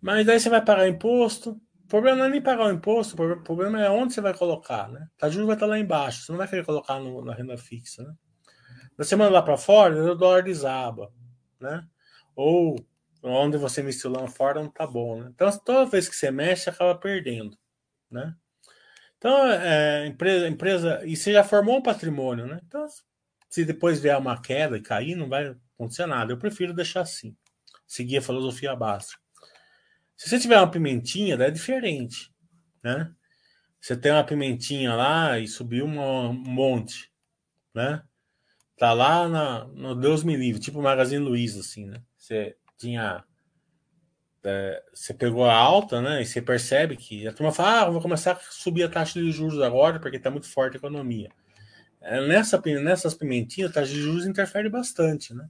Mas daí você vai pagar imposto. O problema não é nem pagar o imposto, o problema é onde você vai colocar, né? A juros vai estar lá embaixo, você não vai querer colocar no, na renda fixa, né? Você manda lá para fora, o dólar desaba, né? Ou onde você lá fora não tá bom, né? Então toda vez que você mexe, acaba perdendo né? Então, é, empresa, empresa, e você já formou um patrimônio, né? Então, se depois vier uma queda e cair, não vai acontecer nada. Eu prefiro deixar assim, seguir a filosofia básica. Se você tiver uma pimentinha, daí é diferente, né? Você tem uma pimentinha lá e subiu um monte, né? Tá lá na, no Deus me livre, tipo Magazine Luiza, assim, né? Você tinha é, você pegou a alta, né? E você percebe que a turma fala: ah, vou começar a subir a taxa de juros agora, porque está muito forte a economia. É, nessa, nessas pimentinhas, a taxa de juros interfere bastante, né?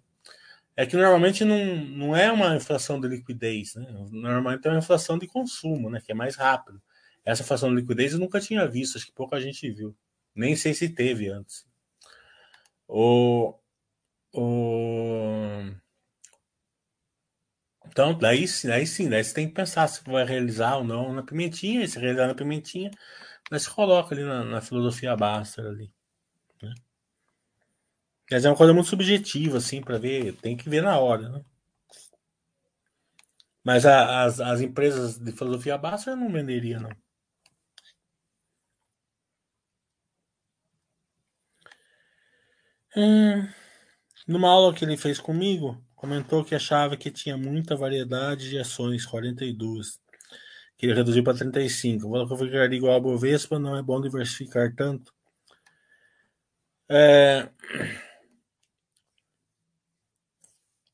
É que normalmente não, não é uma inflação de liquidez, né? Normalmente é uma inflação de consumo, né? Que é mais rápido. Essa inflação de liquidez eu nunca tinha visto, acho que pouca gente viu. Nem sei se teve antes. O, o, então, daí, daí sim, daí você tem que pensar se vai realizar ou não na pimentinha, e se realizar na pimentinha, mas se coloca ali na, na filosofia basta ali. Né? Mas é uma coisa muito subjetiva, assim, para ver, tem que ver na hora, né? Mas a, as, as empresas de filosofia eu não venderia, não. Hum, numa aula que ele fez comigo, Comentou que achava que tinha muita variedade de ações, 42. Que ele reduziu para 35. Falou que ficaria igual a Bovespa, não é bom diversificar tanto. É...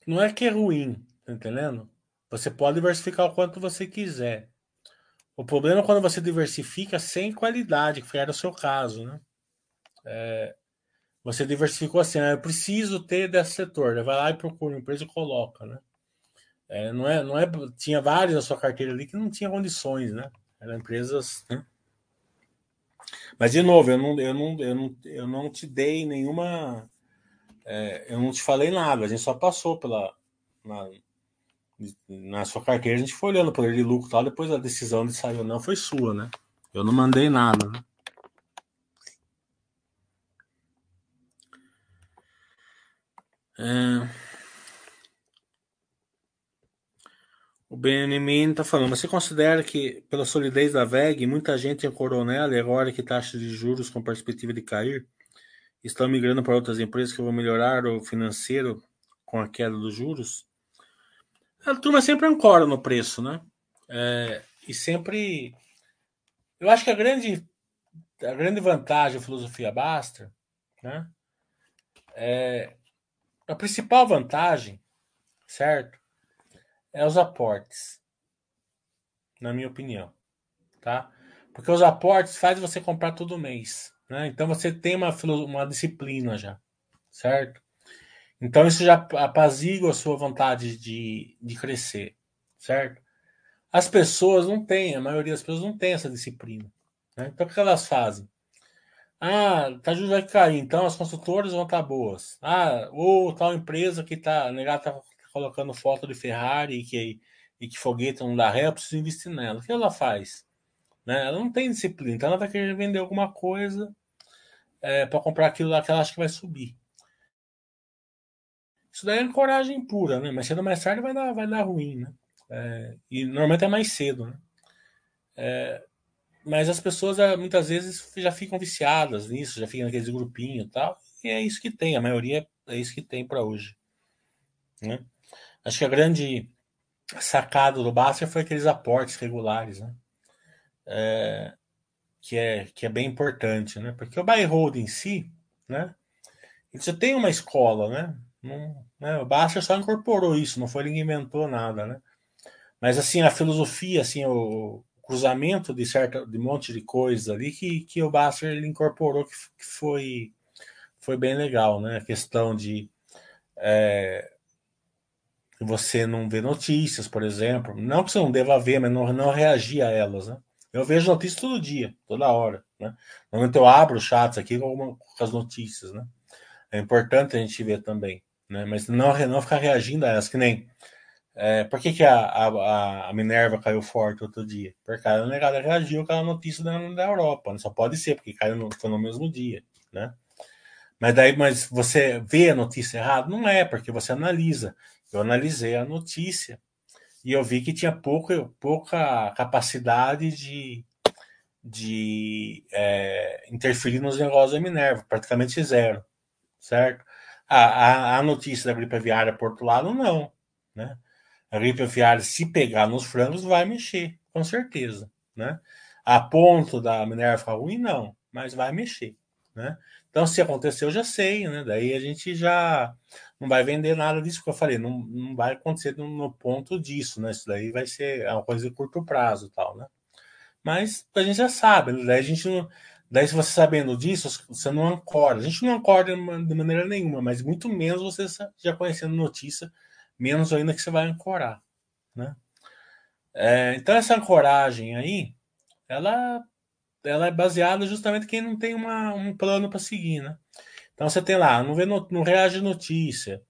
Não é que é ruim, tá entendendo? Você pode diversificar o quanto você quiser. O problema é quando você diversifica sem qualidade, que era o seu caso, né? É, você diversificou assim, né? eu preciso ter desse setor, né? vai lá e procura uma empresa e coloca, né? É, não é, não é, tinha vários na sua carteira ali que não tinha condições, né? Eram empresas, né? Mas de novo, eu não, eu não, eu não, eu não te dei nenhuma, é, eu não te falei nada, a gente só passou pela, na, Na sua carteira a gente foi olhando o poder de lucro tal, depois a decisão de sair ou não foi sua, né? Eu não mandei nada, né? É... O BNMN está falando, você considera que, pela solidez da VEG, muita gente ancorou nela e agora que taxas de juros com perspectiva de cair, estão migrando para outras empresas que vão melhorar o financeiro com a queda dos juros? A turma sempre ancora no preço, né? É, e sempre. Eu acho que a grande, a grande vantagem da filosofia Basta, né? É, a principal vantagem, certo? é os aportes, na minha opinião, tá? Porque os aportes faz você comprar todo mês, né? Então você tem uma, uma disciplina já, certo? Então isso já apazigua a sua vontade de, de crescer, certo? As pessoas não têm, a maioria das pessoas não tem essa disciplina. Né? Então o que elas fazem? Ah, tá juros vai cair, então as consultoras vão estar tá boas. Ah, ou tal empresa que tá, negada tá colocando foto de Ferrari e que, e que foguete não dá ré, eu preciso investir nela. O que ela faz? Né? Ela não tem disciplina, então ela vai querer vender alguma coisa é, para comprar aquilo lá que ela acha que vai subir. Isso daí é coragem pura, né? Mas cedo ou mais tarde vai dar, vai dar ruim, né? É, e normalmente é mais cedo, né? É, mas as pessoas é, muitas vezes já ficam viciadas nisso, já ficam naqueles grupinhos e tal. E é isso que tem, a maioria é isso que tem para hoje. Né? Acho que a grande sacada do Basser foi aqueles aportes regulares, né? É, que, é, que é bem importante, né? Porque o buy hold em si, né? Ele já tem uma escola, né? Não, né? O Basser só incorporou isso, não foi ele que inventou nada, né? Mas assim, a filosofia, assim, o cruzamento de certa de um monte de coisas ali que, que o Basser ele incorporou que, que foi foi bem legal, né? A questão de é, você não vê notícias, por exemplo. Não que você não deva ver, mas não, não reagir a elas, né? Eu vejo notícias todo dia, toda hora, né? Normalmente eu abro chats aqui com, com as notícias, né? É importante a gente ver também, né? Mas não, não ficar reagindo a elas, que nem... É, por que, que a, a, a, Minerva caiu forte outro dia? Porque a negada reagiu com a notícia da, da Europa. Né? Só pode ser, porque caiu no, foi no mesmo dia, né? Mas daí, mas você vê a notícia errada? Não é, porque você analisa. Eu analisei a notícia e eu vi que tinha pouca, pouca capacidade de, de é, interferir nos negócios da Minerva, praticamente zero, certo? A, a, a, notícia da gripe aviária por outro lado, não, né? A gripe aviária, se pegar nos frangos, vai mexer, com certeza, né? A ponto da Minerva ficar ruim, não, mas vai mexer, né? Então, se acontecer, eu já sei, né? Daí a gente já não vai vender nada disso que eu falei, não, não vai acontecer no, no, ponto disso, né? Isso daí vai ser uma coisa de curto prazo tal, né? Mas a gente já sabe, né? daí a gente não. Daí, se você sabendo disso, você não ancora. A gente não ancora de maneira nenhuma, mas muito menos você já conhecendo notícia, menos ainda que você vai ancorar, né? É, então, essa ancoragem aí, ela, ela é baseada justamente em quem não tem uma, um plano para seguir, né? Então você tem lá, não, vê no, não reage notícia,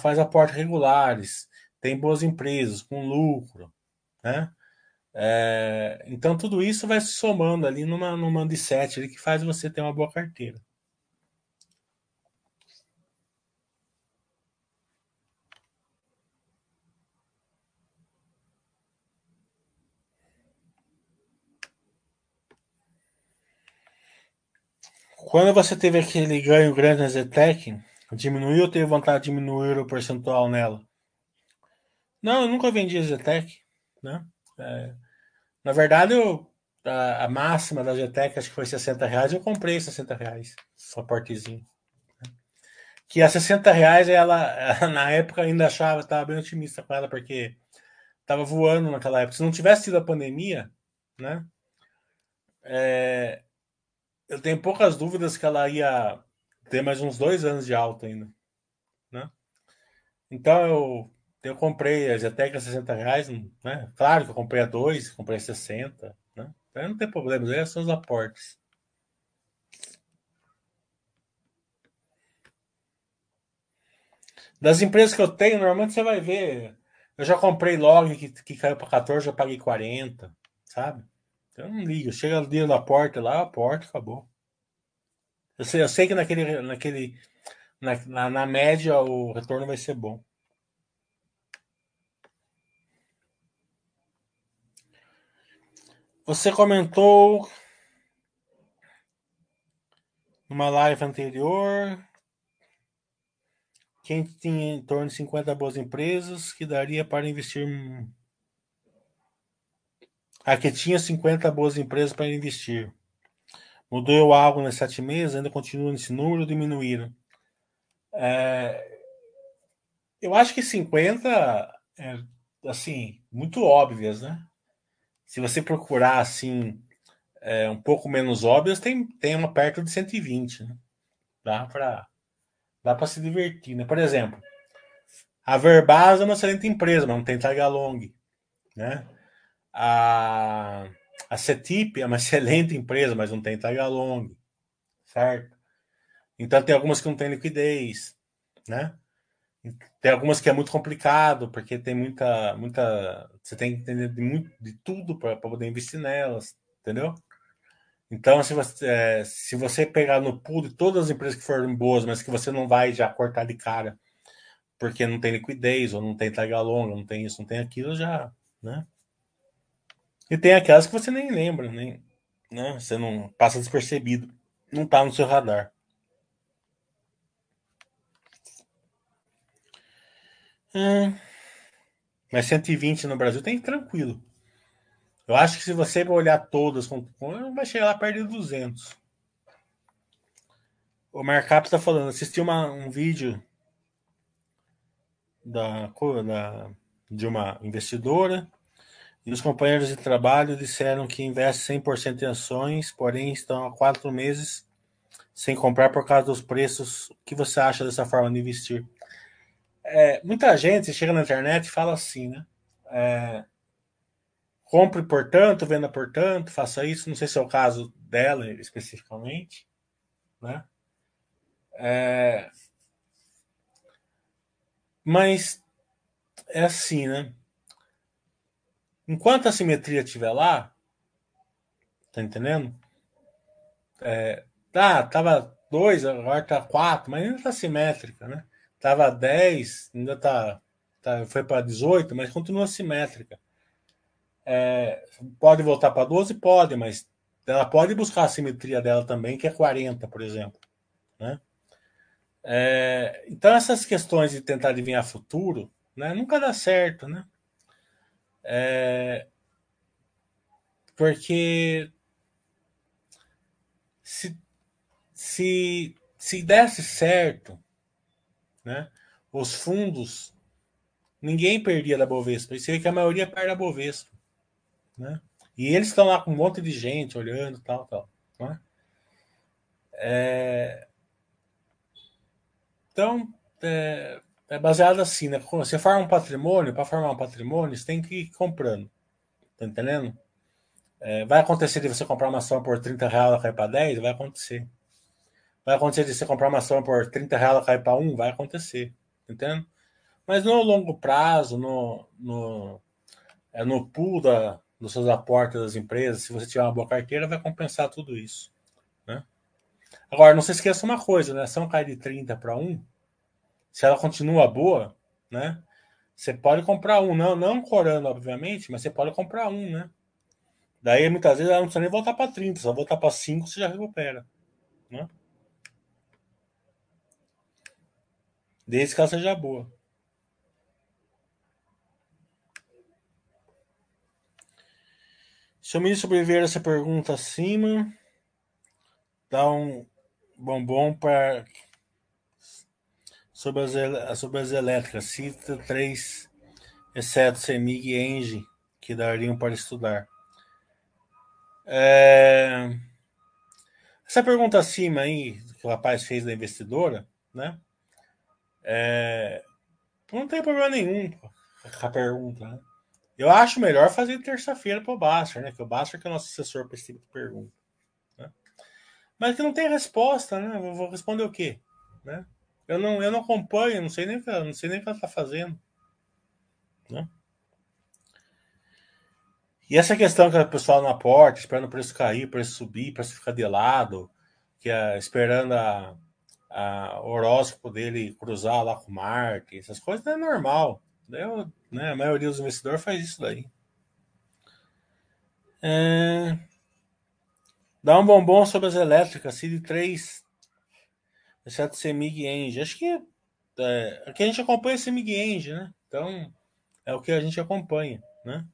faz aportes regulares, tem boas empresas com lucro, né? É, então tudo isso vai se somando ali numa, numa de sete que faz você ter uma boa carteira. Quando você teve aquele ganho grande na Zetec, diminuiu ou teve vontade de diminuir o percentual nela? Não, eu nunca vendi a Zetec, né? É, na verdade, eu, a, a, máxima da Zetec, acho que foi 60 reais, eu comprei 60 reais, só portezinho. Né? Que a 60 reais, ela, na época, ainda achava, estava bem otimista com ela, porque estava voando naquela época. Se não tivesse tido a pandemia, né? É, eu tenho poucas dúvidas que ela ia ter mais uns dois anos de alta ainda. Né? Então eu, eu comprei a Zetec a 60 reais, né? Claro que eu comprei a 2, comprei a 60, né? Então não tem problema, esses são os aportes. Das empresas que eu tenho, normalmente você vai ver. Eu já comprei log que, que caiu para 14, eu paguei 40, sabe? Eu não ligo. Chega o dia da porta lá, a porta acabou. Eu sei, eu sei que naquele, naquele, na, na, na média o retorno vai ser bom. Você comentou numa live anterior quem tinha em torno de 50 boas empresas que daria para investir. Que tinha 50 boas empresas para investir. Mudou algo nesses sete meses? Ainda continua nesse número ou diminuíram? É, eu acho que 50 é, assim, muito óbvias, né? Se você procurar assim, é, um pouco menos óbvias, tem, tem uma perto de 120, né? Dá para dá para se divertir, né? Por exemplo, a Verbasa é uma excelente empresa, mas não tem tagalong, né? A a CETIP é uma excelente empresa, mas não tem tagalong, certo? Então tem algumas que não tem liquidez, né? Tem algumas que é muito complicado, porque tem muita, muita, você tem que entender de, muito, de tudo para poder investir nelas, entendeu? Então, se você, é, se você pegar no pool de todas as empresas que foram boas, mas que você não vai já cortar de cara, porque não tem liquidez, ou não tem tagalong, não tem isso, não tem aquilo, já, né? E tem aquelas que você nem lembra, nem, né? Você não passa despercebido. Não tá no seu radar. É, mas 120 no Brasil tem tranquilo. Eu acho que se você olhar todas, vai chegar lá perto de 200. O Markup está falando, assisti uma, um vídeo da, da, de uma investidora e os companheiros de trabalho disseram que investem 100% em ações, porém estão há quatro meses sem comprar por causa dos preços. O que você acha dessa forma de investir? É, muita gente chega na internet e fala assim, né? É, compre por tanto, venda por tanto, faça isso. Não sei se é o caso dela especificamente, né? É, mas é assim, né? Enquanto a simetria estiver lá, tá entendendo? É, tá, tava 2, agora tá 4, mas ainda tá simétrica, né? Tava 10, ainda tá, tá foi para 18, mas continua simétrica. É, pode voltar para 12? Pode, mas ela pode buscar a simetria dela também, que é 40, por exemplo. Né? É, então, essas questões de tentar adivinhar futuro né, nunca dá certo, né? É, porque se, se, se desse certo, né, os fundos, ninguém perdia da Bovespa. E seria que a maioria perde da Bovespa. Né? E eles estão lá com um monte de gente olhando, tal, tal. Né? É... Então, é é baseado assim, né? Você forma um patrimônio, para formar um patrimônio, você tem que ir comprando. Tá entendendo? É, vai acontecer de você comprar uma ação por 30 reais, ela cair para 10? Vai acontecer. Vai acontecer de você comprar uma ação por 30 reais, ela cair para 1? Vai acontecer. Tá entendendo? Mas no longo prazo, no, no, é no pool da, dos seus aportes das empresas, se você tiver uma boa carteira, vai compensar tudo isso. Né? Agora, não se esqueça uma coisa, né? A ação cai de 30 para 1, se ela continua boa, né? Você pode comprar um, não, não corando, obviamente, mas você pode comprar um, né? Daí muitas vezes ela não precisa nem voltar para 30, só voltar para 5 você já recupera, né? Desde que ela seja boa. Se o ministro sobreviver essa pergunta acima, dá um bombom para sobre as, sobre as elétricas. Cita três, exceto CEMIG e ENGIE, que dariam para estudar. É... Essa pergunta acima aí, que o rapaz fez da investidora, né? É... Não tem problema nenhum a pergunta, né? Eu acho melhor fazer terça-feira para o Baster, né? Que o Baster que é o nosso assessor para esse tipo de pergunta. Né? Mas que não tem resposta, né? Eu vou responder o quê? Né? Eu não, eu não acompanho, não sei nem, não sei nem o que ela está fazendo. Né? E essa questão que o pessoal na porta, esperando o preço cair, o preço subir, o preço ficar de lado, que é, esperando a, a, o horóscopo dele cruzar lá com Marte, essas coisas não é normal. Eu, né, a maioria dos investidores faz isso daí. É... Dá um bombom sobre as elétricas, CID 3, exceto CEMIG Eng. Acho que é, aqui a gente acompanha CEMIG Eng, né? Então, é o que a gente acompanha, né?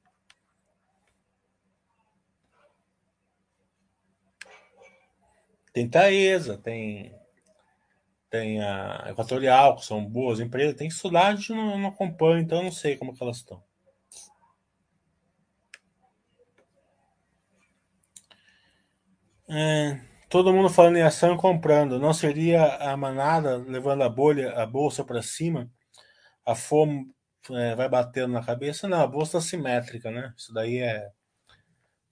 Tem Taesa, tem, tem a Equatorial, que são boas empresas. Tem que estudar, a gente não, não acompanha, então não sei como que elas estão. É, todo mundo falando em ação e comprando. Não seria a manada levando a bolha, a bolsa para cima? A fome é, vai batendo na cabeça? Não, a bolsa simétrica, né? Isso daí é.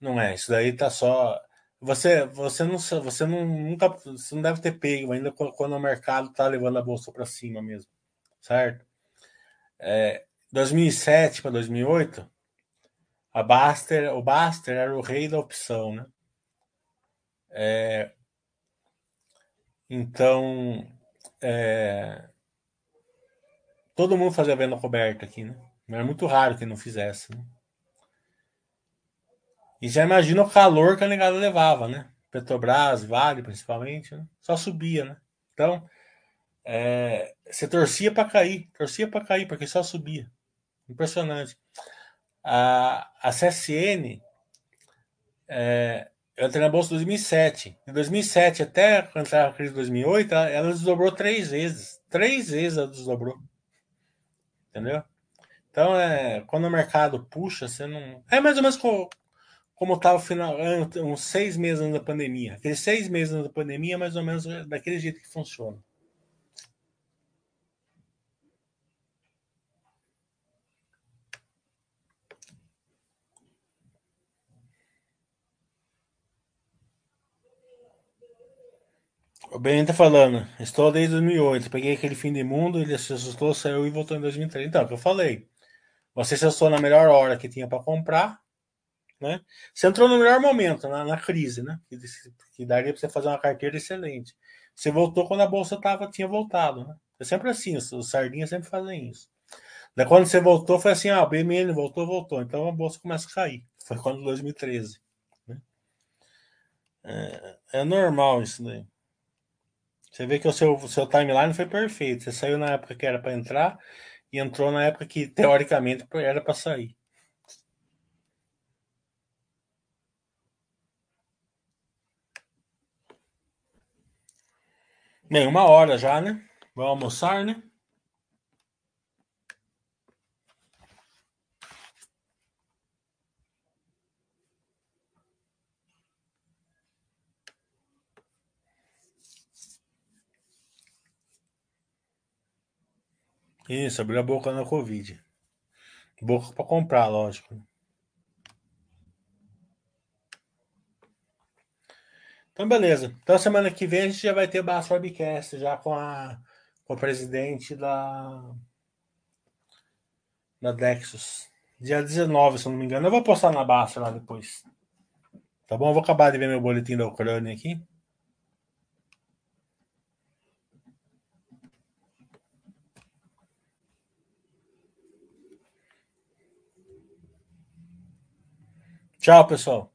Não é. Isso daí tá só. Você, você não, você não, nunca, você não deve ter pego ainda quando o mercado tá levando a bolsa para cima mesmo, certo? É, 2007 para 2008, a Baster, o Baster era o rei da opção, né? É, então, é, todo mundo fazia venda coberta aqui, né? Era muito raro que não fizesse. Né? E já imagina o calor que a negada levava, né? Petrobras, Vale, principalmente, né? só subia, né? Então, é, você torcia para cair, torcia para cair, porque só subia. Impressionante. A, a CSN, é, eu entrei na bolsa em 2007. Em 2007, até entrar a crise de 2008, ela, ela desdobrou três vezes. Três vezes ela desdobrou. Entendeu? Então, é, quando o mercado puxa, você não. É mais ou menos como, como estava final, uns seis meses antes da pandemia. Aqueles seis meses antes da pandemia, mais ou menos daquele jeito que funciona. O Ben tá falando, estou desde 2008, peguei aquele fim de mundo, ele se assustou, saiu e voltou em 2003. Então, é o que eu falei, você se assustou na melhor hora que tinha para comprar, né? Você entrou no melhor momento, na, na crise, né? Que, que daria para você fazer uma carteira excelente. Você voltou quando a bolsa tava, tinha voltado, né? É sempre assim, os, sardinhas sempre fazem isso. Daí quando você voltou, foi assim, ah, o BMN voltou, voltou. Então a bolsa começa a cair. Foi quando 2013. Né? É, é normal isso daí. Você vê que o seu, seu timeline foi perfeito. Você saiu na época que era para entrar e entrou na época que teoricamente era para sair. Bem, uma hora já, né? Vamos almoçar, né? Isso, abriu a boca na Covid. Boca para comprar, lógico. Então, beleza. Então, semana que vem a gente já vai ter Baixo Webcast já com a, com o presidente da, da Dexus. Dia 19, se eu não me engano. Eu vou postar na Basta lá depois. Tá bom? Eu vou acabar de ver meu boletim da Ucrânia aqui. Tchau, pessoal.